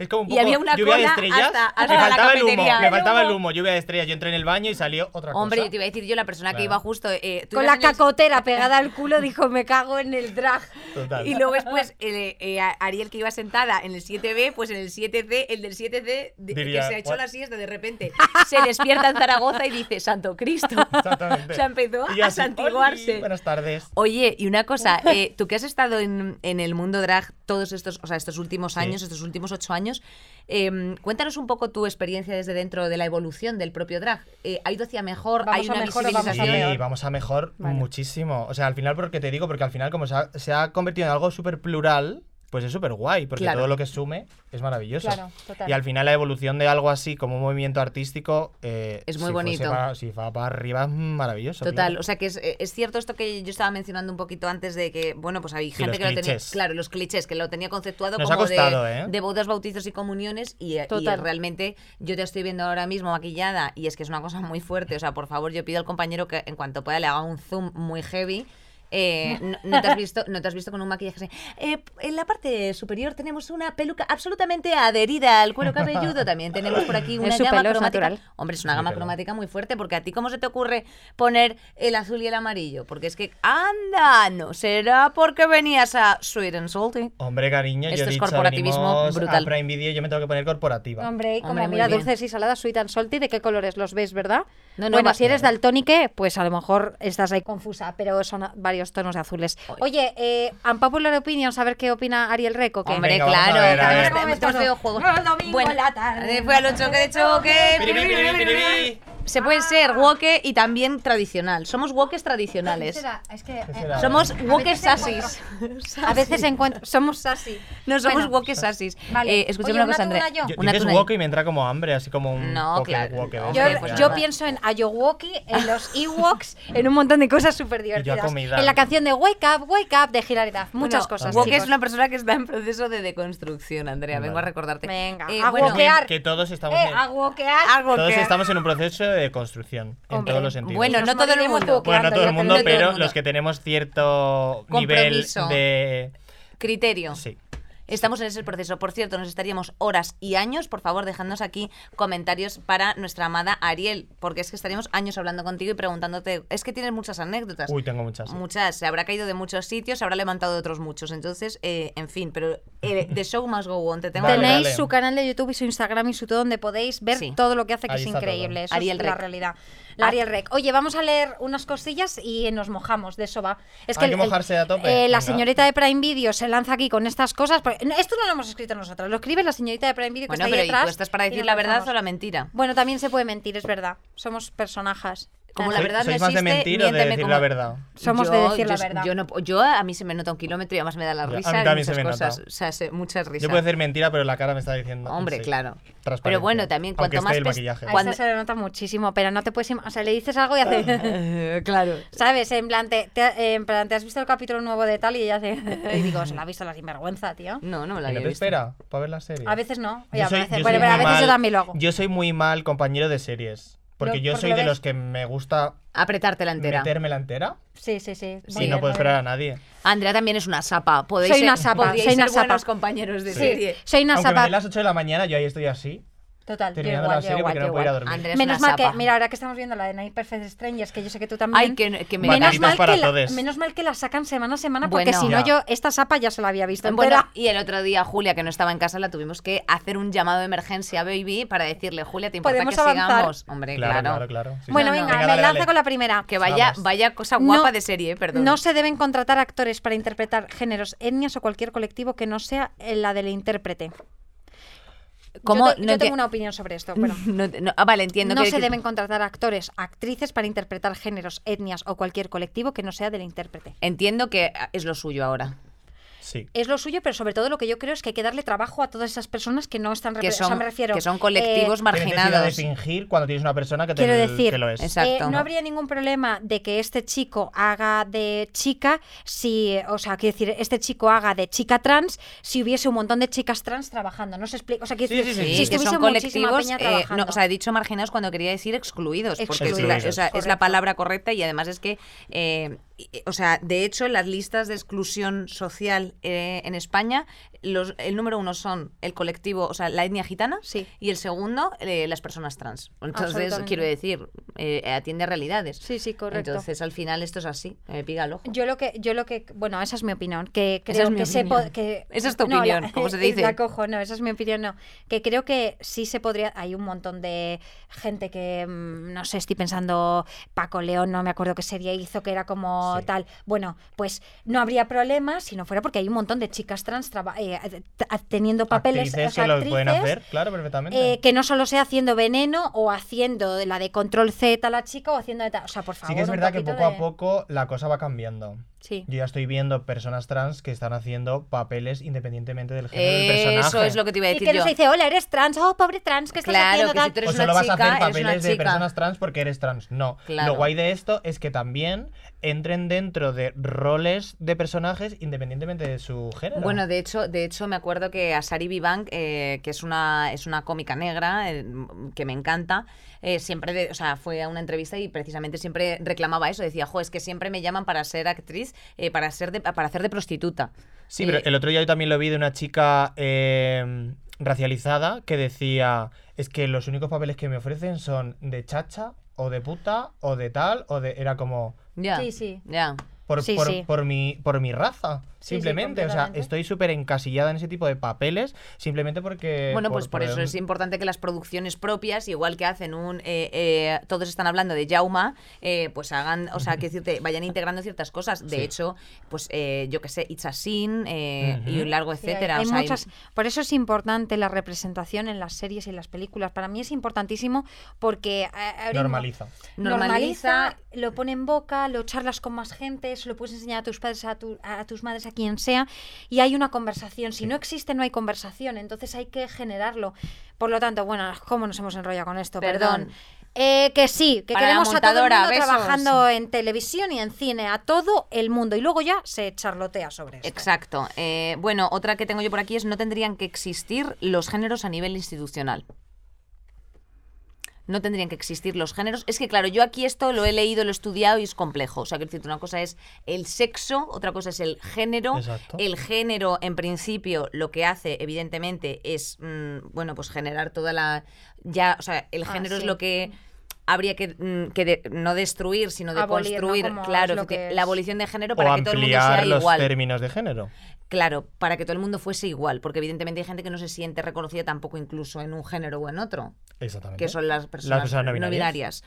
Es como un
Y había una
lluvia de estrellas.
hasta- hasta
me
la
faltaba el humo, me faltaba el
humo.
humo, lluvia de estrellas. Yo entré en el baño y salió otra
Hombre,
cosa.
yo te iba a decir yo, la persona que iba justo... eh, tú
Con la
el-
cacotera pegada al culo dijo, me cago en el drag.
Total.
Y luego después, eh, eh, Ariel que iba sentada en el 7B, pues en el 7C, el del 7C, de-
Diría,
que se ha hecho la siesta de repente, se despierta en Zaragoza y dice, Santo Cristo.
Exactamente.
O sea, empezó
Y
a santiguarse.
"Oli, Buenas tardes.
Oye, y una cosa, eh, tú que has estado en, en el mundo drag todos estos, o sea, estos últimos
Sí.
años, estos últimos ocho años, eh, cuéntanos un poco tu experiencia desde dentro de la evolución del propio drag. Eh, ¿Ha ido hacia mejor?
¿Vamos
¿Hay
a
una
mejor vamos a?
Sí, vamos a mejor
Vale.
muchísimo. O sea, al final, porque te digo, porque al final, como se ha, se ha convertido en algo súper plural, pues es súper guay, porque
Claro.
todo lo que sume es maravilloso.
Claro, total.
Y al final la evolución de algo así como un movimiento artístico eh,
Es muy
si
bonito.
para- si va para arriba es maravilloso.
Total,
claro.
o sea que es, eh, es cierto esto que yo estaba mencionando un poquito antes de que, bueno, pues hay gente que lo tenía, claro, los clichés, que lo tenía conceptuado
Nos ha
como
costado,
de,
¿eh?
de bodas, bautizos y comuniones y, y
Total.
realmente yo te estoy viendo ahora mismo maquillada y es que es una cosa muy fuerte, o sea, por favor, yo pido al compañero que en cuanto pueda le haga un zoom muy heavy. Eh, no, no te has visto, no te has visto con un maquillaje así. Eh, en la parte superior tenemos una peluca absolutamente adherida al cuero cabelludo. También tenemos por aquí una gama cromática.
natural.
Hombre, es una gama cromática muy fuerte porque a ti cómo se te ocurre poner el azul y el amarillo, porque es que anda, no será porque venías a Sweet and Salty.
Hombre, cariño,
Esto
yo
es
dicho,
corporativismo brutal.
A Prime Video yo me tengo que poner corporativa.
Hombre, y como
Hombre,
mira, dulces y saladas, sweet and salty, ¿de qué colores los ves, verdad?
No, no,
bueno, si eres daltónique, pues a lo mejor estás ahí confusa, pero son a- varios tonos de azules. Oye, eh, unpopular opinion, saber qué opina Ariel Reco. ¿qué?
Hombre,
Venga, a
claro,
ver, a
que
ver.
tenemos-
¿Cómo
tenemos
es
videojuegos.
todo? El domingo
Bueno,
en la tarde.
fue a los choque de choque. Se puede ser woke y también tradicional. Somos wokes tradicionales.
Será, Es que,
¿Qué
eh?
Somos
A
woke
veces
sasis.
a veces encuentro, somos sassy.
No somos
Bueno,
woke sasis.
Vale.
Eh, escúchame
Oye,
una cosa,
una
Andrea.
yo.
Yo,
Una
dices woke y me entra como hambre, así como un
No,
poke
claro.
woke.
Yo,
pues
pienso en Ayowoki, en los Ewoks, en un montón de cosas súper divertidas.
comida.
En la canción de Wake Up, Wake Up de Hilary Duff. Muchas
Bueno,
cosas.
Woke es una persona que está en proceso de deconstrucción, Andrea. Vengo a recordarte.
Venga,
Eh,
a
bueno.
Que todos estamos,
Eh,
en,
a wokear.
todos estamos en un proceso de construcción, en todos los sentidos.
bueno, no todo el mundo.
Bueno, no todo el mundo, pero los que tenemos cierto nivel de...
criterio.
Sí.
Estamos en ese proceso. Por cierto, nos estaríamos horas y años. Por favor, dejadnos aquí comentarios para nuestra amada Ariel, porque es que estaríamos años hablando contigo y preguntándote. Es que tienes muchas anécdotas.
Uy, tengo muchas. sí.
Muchas, se habrá caído de muchos sitios, se habrá levantado de otros muchos. Entonces, eh, en fin, pero eh, The Show Must Go On. Te tengo
Vale,
que-
Tenéis su canal de YouTube y su Instagram y su todo donde podéis ver
Sí.
todo lo que hace, que
Ahí
es
todo.
increíble. Eso
Ariel
es la
Rec.
realidad. La. Ariel Rec. Oye, vamos a leer unas cosillas y nos mojamos, de eso va. Es
Hay que
el-
mojarse a tope.
eh, la señorita de Prime Video se lanza aquí con estas cosas. porque- esto no lo hemos escrito nosotros, lo escribe la señorita de Prime Video que
Bueno,
está
pero
ahí
¿y
detrás.
tú estás para
y
decir la verdad o la mentira?
Bueno, también se puede mentir, es verdad. Somos personajes.
Como
Ah,
la verdad no
¿Sois más de
existe,
mentir o de decir
como-
la verdad?
Somos de decir la verdad.
Yo, no, yo a mí se me nota un kilómetro y además me da la
Ya, a mí
risa.
también se
muchas
me nota.
cosas. O sea, se- muchas risas.
Yo puedo decir mentira, pero la cara me está diciendo.
Hombre,
sí,
claro. Pero bueno, también cuanto más
el maquillaje.
A
Cuando-
se le nota muchísimo, pero no te puedes... O sea, le dices algo y hace...
claro.
¿Sabes? En plan, te, te- en plan, ¿te has visto el capítulo nuevo de tal? Y ella hace... y digo, se la ha visto la sinvergüenza, tío.
No, no me la
¿Y no
había
te
visto.
espera para ver la serie?
A veces no.
Yo
a
soy-
veces-
yo
bueno,
soy
pero a veces yo también lo hago.
Yo soy muy mal compañero de series. Porque
Lo-
yo
porque
soy
lo
de
ves.
los que me gusta
Apretártela entera.
metérmela entera.
Sí, sí, sí.
Si
Muy
no
bien,
puedo esperar a
bien.
nadie.
Andrea también es una sapa. Podéis
Soy una sapa, soy una
ser
sapa.
compañeros de
Sí.
serie.
Soy una
Aunque
sapa.
den las 8 de la mañana, yo ahí estoy así,
Total, yo igual,
la
yo
serie
igual,
porque
yo
no puedo ir a
es
Menos mal que, mira, ahora que estamos viendo la de Night Perfect Strangers, que yo sé que tú también.
Ay, que, que me
menos mal,
para
que la, menos mal que la sacan semana a semana, porque
Bueno.
si no yo esta sapa ya se la había visto
Bueno,
entera.
y el otro día Julia, que no estaba en casa, la tuvimos que hacer un llamado de emergencia a Baby para decirle, Julia, ¿te importa
Podemos
que
avanzar.
sigamos? Hombre,
Claro,
claro.
claro, claro. sí,
bueno, venga,
Venga,
me
dale,
lanzo
dale.
con la primera.
Que vaya,
Vamos.
vaya cosa
No-
guapa de serie, perdón.
No se deben contratar actores para interpretar géneros, etnias o cualquier colectivo que no sea la del intérprete.
¿Cómo?
Yo, te-
No
yo tengo una opinión sobre esto. Bueno,
No ah, vale, entiendo
no
que
se
que-
deben contratar actores, actrices para interpretar géneros, etnias o cualquier colectivo que no sea del intérprete.
Entiendo que es lo suyo ahora.
Sí.
Es lo suyo, pero sobre todo lo que yo creo es que hay que darle trabajo a todas esas personas que no están
Que
repre- o sea,
son,
me refiero,
que son colectivos
eh,
¿Qué necesidad de
marginados.
fingir cuando tienes una persona que, te,
Quiero decir,
que lo es?
Exacto.
Eh, no habría ningún problema de que este chico haga de chica, si, o sea, quiero decir, este chico haga de chica trans, si hubiese un montón de chicas trans trabajando. No se explica, o sea, quiero
Sí,
decir,
sí, sí,
Sí,
sí.
si
que son colectivos. eh,
trabajando.
no, o sea, he dicho marginados cuando quería decir excluidos. Porque es la,
Excluidos,
o sea, es la
correcto.
palabra correcta y además es que, eh, o sea, de hecho, las listas de exclusión social eh, en España, los, el número uno son el colectivo, o sea, la etnia gitana,
Sí.
y el segundo, eh, las personas trans. Entonces, quiero decir, eh, atiende a realidades.
Sí, sí, correcto.
Entonces, al final, esto es así, me pica el ojo.
Yo lo que, yo lo que, bueno, esa es mi opinión, que creo
Esa es mi
que se
opinión.
po- que
Esa es tu
no,
opinión, ¿cómo se dice?
La cojo, no, esa es mi opinión, no, que creo que sí se podría, hay un montón de gente que, mm, no sé, estoy pensando Paco León, no me acuerdo qué serie hizo, que era como
Sí.
tal, bueno, pues no habría problema si no fuera porque hay un montón de chicas trans eh, teniendo papeles,
Actrices que lo pueden
actrices,
hacer, claro, perfectamente.
eh, que no solo sea haciendo veneno o haciendo de la de control Z la chica o haciendo de tal. O sea, por favor.
sí que es verdad que poco
de-
a poco la cosa va cambiando.
Sí.
Yo ya estoy viendo personas trans que están haciendo papeles independientemente del género del personaje.
Eso es lo que te iba a
Y
decir
que no
yo.
se dice, hola, eres trans, oh, pobre trans, ¿qué estás
Claro,
haciendo?
que
tal?".
si tú eres
o
una
solo vas
chica,
a hacer
una
papeles de personas trans porque eres trans. No.
Claro.
Lo guay de esto es que también entren dentro de roles de personajes independientemente de su género.
Bueno, de hecho, de hecho me acuerdo que a Sari Vivank, eh, que es una, es una cómica negra, eh, que me encanta, eh, siempre, de- o sea, fue a una entrevista y precisamente siempre reclamaba eso, decía, jo, es que siempre me llaman para ser actriz, eh, para ser de, para hacer de prostituta.
Sí, pero
Eh,
el otro día yo también lo vi de una chica eh, racializada que decía, es que los únicos papeles que me ofrecen son de chacha o de puta o de tal o de... Era como...
Ya,
Sí, sí.
ya.
Por,
Sí,
por,
sí.
por mi, por mi raza,
Sí, sí,
simplemente. o sea, estoy súper encasillada en ese tipo de papeles, simplemente porque...
Bueno, pues por, eso
el-
es importante que las producciones propias, igual que hacen un. eh, eh, todos están hablando de Jauma, eh, pues hagan. O sea, que decirte, vayan integrando ciertas cosas. De
Sí.
hecho, pues eh, yo que sé, It's a Sin eh, y un largo
Sí, hay-
etcétera.
hay
o sea, hay-
muchas- por eso es importante la representación en las series y en las películas. Para mí es importantísimo porque... eh,
Normaliza.
Normaliza-
lo pone en boca, lo charlas con más gente, se lo puedes enseñar a tus padres, a, tu- a tus madres, a quien sea, y hay una conversación. Si no existe, no hay conversación, entonces hay que generarlo. Por lo tanto, bueno, ¿cómo nos hemos enrollado con esto? Perdón.
Perdón.
Eh, que sí, que
Para
queremos a todo el mundo
besos.
trabajando en televisión y en cine, a todo el mundo. Y luego ya se charlotea sobre esto.
Exacto. Eh, bueno, otra que tengo yo por aquí es no tendrían que existir los géneros a nivel institucional. No tendrían que existir los géneros. Es que, claro, yo aquí esto lo he leído, lo he estudiado y es complejo. O sea, que una cosa es el sexo, otra cosa es el género.
Exacto.
El género, en principio, lo que hace, evidentemente, es, mm, bueno, pues generar toda la... Ya, o sea, el
Ah,
género es lo que habría que, mm, que de- no destruir, sino de construir. Claro, la abolición de género
O
para que todo el mundo
ampliar
sea
los
igual.
términos de género.
Claro, para que todo el mundo fuese igual, porque evidentemente hay gente que no se siente reconocida tampoco incluso en un género o en otro,
Exactamente.
que son las personas,
personas no
no
binarias.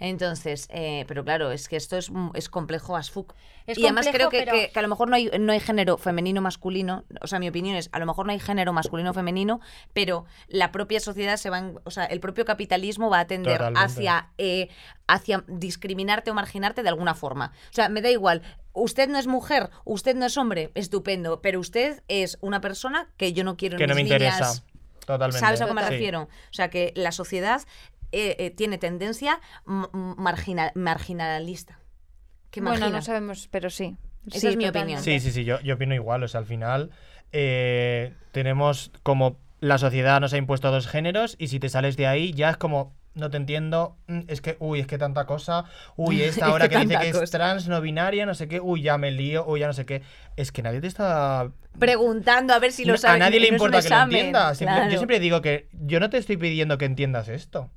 Entonces, eh, pero claro, es que esto es, es complejo as fuck.
Es
y además creo que,
pero-
que- que a lo mejor no hay, no hay género femenino masculino, o sea, mi opinión es, a lo mejor no hay género masculino femenino, pero la propia sociedad se va, en- o sea, el propio capitalismo va a tender
Totalmente.
hacia, eh, hacia discriminarte o marginarte de alguna forma. O sea, me da igual, usted no es mujer, usted no es hombre, estupendo, pero usted es una persona que yo no quiero en
Que no me interesa.
niñas.
Totalmente.
¿Sabes a qué me
Sí.
refiero? O sea, que la sociedad eh, eh, tiene tendencia marginal, marginalista. Que
Bueno,
margina.
no sabemos, pero sí.
Esa
Sí,
es mi
totalmente.
opinión.
Sí, sí, sí, yo, yo opino igual. O sea, al final eh, tenemos como la sociedad nos ha impuesto dos géneros y si te sales de ahí ya es como, no te entiendo, mm, es que, uy, es que tanta cosa, uy, esta
Es
ahora
que
que dice que es trans, no binaria, no sé qué, uy, ya me lío, uy, ya no sé qué. Es que nadie te está...
Preguntando a ver si lo
a
sabes.
nadie le
no es
importa que lo entiendas.
Claro.
Yo siempre digo que yo no te estoy pidiendo que entiendas esto.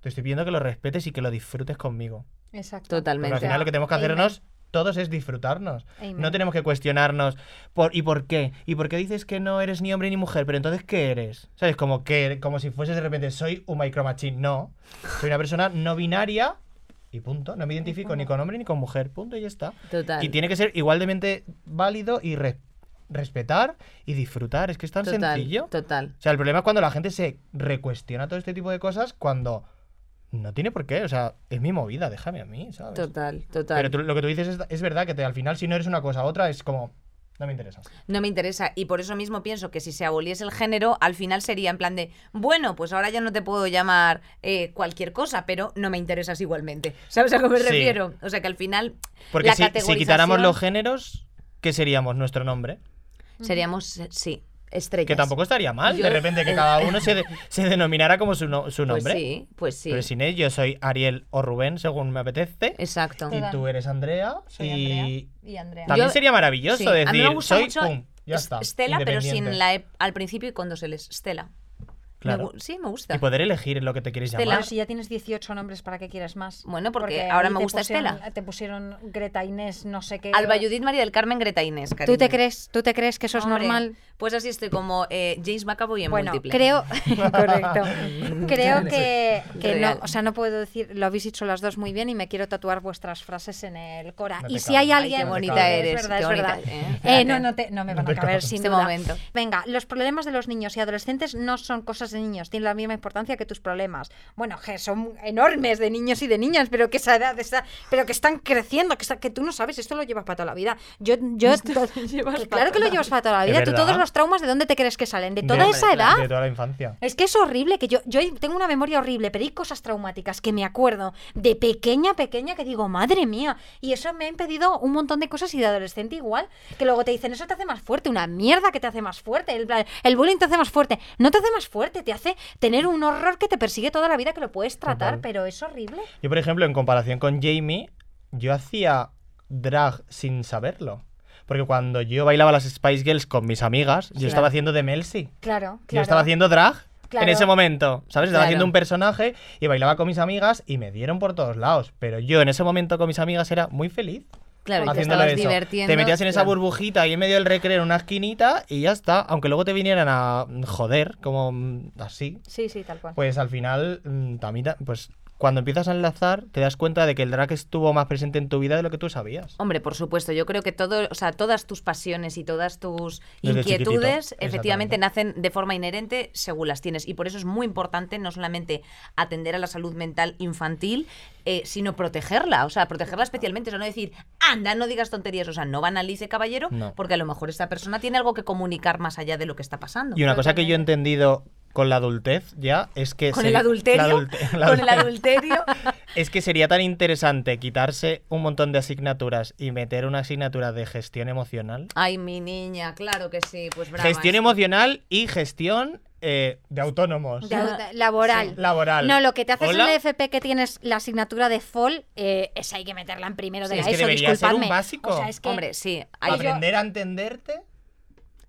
Te estoy pidiendo que lo respetes y que lo disfrutes conmigo.
Exacto.
Totalmente.
al final lo que tenemos que hacernos todos es disfrutarnos.
Amen.
No tenemos que cuestionarnos por ¿y por qué? ¿Y por qué dices que no eres ni hombre ni mujer? Pero entonces ¿qué eres? ¿Sabes? Como que como si fueses de repente soy un micro machine. No. Soy una persona no binaria y punto. No me identifico ni con hombre ni con mujer. Punto y ya está.
Total.
Y tiene que ser igualmente válido y re- respetar y disfrutar. Es que es tan
total,
sencillo.
Total.
O sea, el problema es cuando la gente se recuestiona todo este tipo de cosas cuando no tiene por qué. O sea, es mi movida, déjame a mí, ¿sabes?
Total, total.
Pero tú- lo que tú dices es, es verdad que te- al final si no eres una cosa u otra es como, no me interesa.
No me interesa. Y por eso mismo pienso que si se aboliese el género, al final sería en plan de, bueno, pues ahora ya no te puedo llamar eh, cualquier cosa, pero no me interesas igualmente. ¿Sabes a qué me
Sí.
refiero? O sea que al final.
Porque
la
si, si quitáramos los géneros, ¿qué seríamos? Nuestro nombre.
Seríamos, sí, estrellas.
Que tampoco estaría mal,
Yo-
de repente, que cada uno se, de- se denominara como su, no- su
Pues
nombre.
sí, pues sí.
Pero sin él, yo soy Ariel o Rubén, según me apetece.
Exacto.
Y tú eres Andrea.
Soy
y
Andrea. Y Andrea.
también
Yo-
sería maravilloso
Sí, a mí
decir,
me gusta
soy,
mucho
pum, ya
es-
está.
Stella, pero sin la E al principio y con dos L's. Stella.
Claro.
sí, me gusta.
Y poder elegir lo que te quieres
Stella.
llamar.
Pero si ya tienes 18 nombres, ¿para qué quieres más?
Bueno, porque ahora me gusta
pusieron-
Estela.
Te pusieron Greta Inés, no sé qué.
Alba Judith María del Carmen Greta Inés,
¿Tú te crees, tú te crees que eso es normal?
Pues así estoy como eh, James McAvoy en
Bueno,
múltiple.
creo, correcto. Creo que, que no, o sea, no puedo decir, lo habéis dicho las dos muy bien y me quiero tatuar vuestras frases en el Cora.
No
y si
cabe.
hay
Ay,
alguien,
qué bonita
Es
eres,
verdad,
qué
es
bonita,
verdad.
eh,
Eh, no, no, te, no me van
No
a caber
cabe.
sin
Este
duda.
momento.
Venga, los problemas de los niños y adolescentes no son cosas de niños tienen la misma importancia que tus problemas. Bueno, que son enormes de niños y de niñas, pero que esa edad está, pero que están creciendo, que, está- que tú no sabes, esto lo llevas para toda la vida. Yo, yo claro que lo llevas para toda la
Es
vida. Tú todos los traumas, ¿de dónde te crees que salen? De
De-
toda esa edad.
De toda la infancia.
Es que es horrible, que yo, yo tengo una memoria horrible, pero hay cosas traumáticas que me acuerdo de pequeña, pequeña, que digo, madre mía, y eso me ha impedido un montón de cosas y de adolescente igual, que luego te dicen, eso te hace más fuerte, una mierda que te hace más fuerte, el, el bullying te hace más fuerte, no te hace más fuerte, te hace tener un horror que te persigue toda la vida que lo puedes tratar,
Total.
pero es horrible.
Yo, por ejemplo, en comparación con Jamie, yo hacía drag sin saberlo. Porque cuando yo bailaba las Spice Girls con mis amigas, yo estaba haciendo de Melsi.
Claro, claro.
Yo estaba haciendo drag
Claro.
en ese momento, ¿sabes? Estaba
Claro.
haciendo un personaje y bailaba con mis amigas y me dieron por todos lados. Pero yo en ese momento con mis amigas era muy feliz.
Claro, y estabas
eso.
divirtiendo.
Te metías en esa burbujita ahí en medio del recreo en una esquinita y ya está. Aunque luego te vinieran a joder, como mm, así.
Sí, sí, tal cual.
Pues al final, mm, también, ta- pues cuando empiezas a enlazar, te das cuenta de que el drag estuvo más presente en tu vida de lo que tú sabías.
Hombre, por supuesto, yo creo que todo, o sea, todas tus pasiones y todas tus
Desde
inquietudes efectivamente nacen de forma inherente según las tienes. Y por eso es muy importante no solamente atender a la salud mental infantil, eh, sino protegerla. O sea, protegerla especialmente. O sea, no decir, anda, no digas tonterías. O sea, no banalice, caballero,
No.
porque a lo mejor esta persona tiene algo que comunicar más allá de lo que está pasando.
Y una cosa que yo he entendido con la adultez ya es que...
¿Con
se-
el adulterio?
la adulte- la
¿Con el adulterio?
Es que sería tan interesante quitarse un montón de asignaturas y meter una asignatura de gestión emocional.
Ay, mi niña, claro que sí. Pues brava.
Gestión emocional y gestión eh, de autónomos.
De- de- laboral.
Laboral.
No, lo que te haces
Hola.
en el FP que tienes la asignatura de FOL, eh, esa hay que meterla en primero de
Sí,
la
es que
ESO,
debería ser un
disculpadme.
básico.
O sea, es que
Hombre, sí. hay-
aprender a entenderte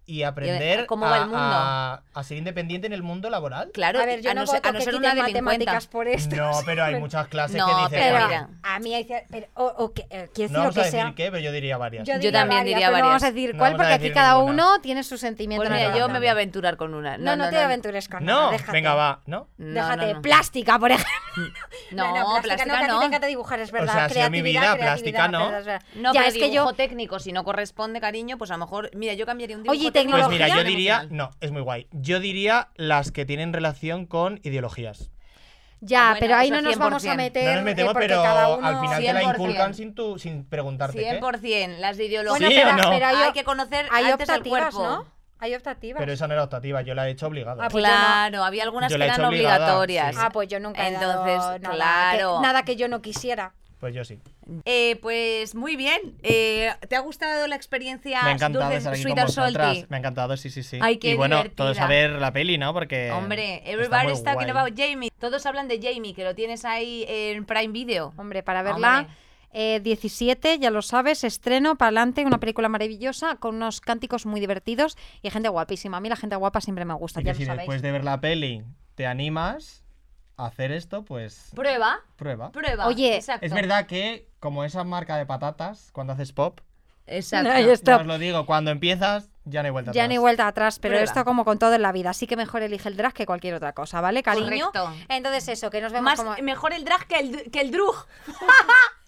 y aprender
cómo va
a,
el mundo.
a- a ser independiente en el mundo laboral.
Claro,
a ver, yo
a
no,
no, ser,
voto
a no
que
ser
quiten
una
matemáticas por esto.
No, pero hay muchas clases
No,
que dicen...
pero mira.
a mí hay pero, o, o que, eh,
no vamos
lo
a
que
decir
sea.
qué, pero yo diría varias.
Yo
Yo también diría
pero No vamos a
varias.
decir
No
cuál, porque aquí cada
ninguna.
uno tiene su sentimiento.
Pues
en
mira, yo me voy a aventurar con una.
No, no, te aventures con
No,
nada, déjate.
venga, va, ¿no?
No,
Déjate.
no, no.
Plástica, por ejemplo.
No, plástica
no.
no.
te encanta dibujar, es verdad.
sea, ha sido mi
Creatividad,
vida, plástica
creatividad,
no.
No,
ya,
pero
es que yo...
técnico, si no corresponde, cariño, pues a lo mejor, mira, yo cambiaría un dibujo
Oye, ¿y
técnico
Pues mira, yo diría... No, es muy guay. Yo diría las que tienen relación con ideologías.
Ya,
Bueno,
pero ahí no nos vamos a
100%.
meter.
No nos
eh,
metemos,
porque
pero
cada uno...
al final te la
100%.
inculcan sin, tu, sin preguntarte qué.
100%, las de ideología.
¿Sí
pero,
o no?
pero hay,
Hay que conocer
hay
antes el
optativas,
cuerpo.
¿no? Hay optativas.
Pero esa no era optativa, yo la he hecho obligada.
Ah, pues no.
Claro, había algunas
Yo
que eran
obligada,
obligatorias.
sí.
Ah, pues yo nunca he
Entonces,
dado nada,
claro.
que, nada que yo no quisiera.
Pues yo sí.
Eh, pues muy bien. Eh, ¿Te ha gustado la experiencia
Me ha encantado
Dulce,
estar aquí
Sweet
con
and
vosotras.
Salty?
Me ha encantado, sí, sí, sí.
Ay, qué
y bueno,
divertida.
todos a ver la peli, ¿no? Porque.
Hombre,
está
everybody's
muy
talking
guay.
about Jamie. Todos hablan de Jamie, que lo tienes ahí en Prime Video.
Hombre, para verla.
Hombre.
eh, 17, ya lo sabes, estreno, para adelante, una película maravillosa con unos cánticos muy divertidos y gente guapísima. A mí la gente guapa siempre me gusta,
Y
ya
que
lo
si
sabéis.
después de ver la peli te animas hacer esto, pues
Prueba,
prueba.
prueba.
Oye,
Exacto.
Es verdad que, como esa marca de patatas, cuando haces pop,
Exacto.
Ahí
ya
está.
os lo digo, cuando empiezas, ya no hay vuelta
Ya
atrás.
no hay vuelta atrás, pero
Prueba.
esto como con todo en la vida, así que mejor elige el drag que cualquier otra cosa, ¿vale, cariño?
Correcto.
Entonces eso, que nos vemos
Más,
como...
Mejor el drag que el, que el drug.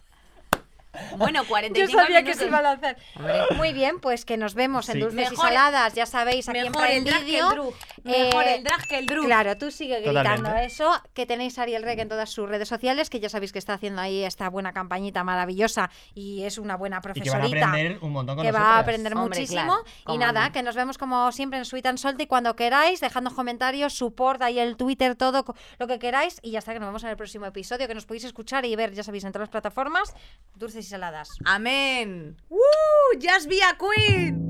bueno, 45
Yo sabía que se iba a lanzar.
Hombre.
Muy bien, pues que nos vemos en. Dulces y Saladas, ya sabéis, aquí
Mejor
en
el drag que
Video.
el drug. Mejor
Eh,
el drag que el drug.
Claro, tú sigue gritando
Totalmente.
eso, que tenéis a Ariel Reg en todas sus redes sociales, que ya sabéis que está haciendo ahí esta buena campañita maravillosa y es una buena
Y que van a
profesorita.
aprender un montón con
que va a
nosotras.
aprender
Hombre,
muchísimo.
claro,
y nada,
no.
que nos vemos como siempre en Sweet and Salty cuando queráis, dejando comentarios, support ahí el Twitter, todo lo que queráis. Y ya está, que nos vemos en el próximo episodio, que nos podéis escuchar y ver, ya sabéis, en todas las plataformas, dulces y saladas.
Amén. ¡Uh! ¡Just be a queen!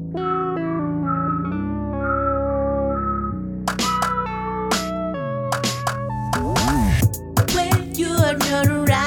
when you're not around.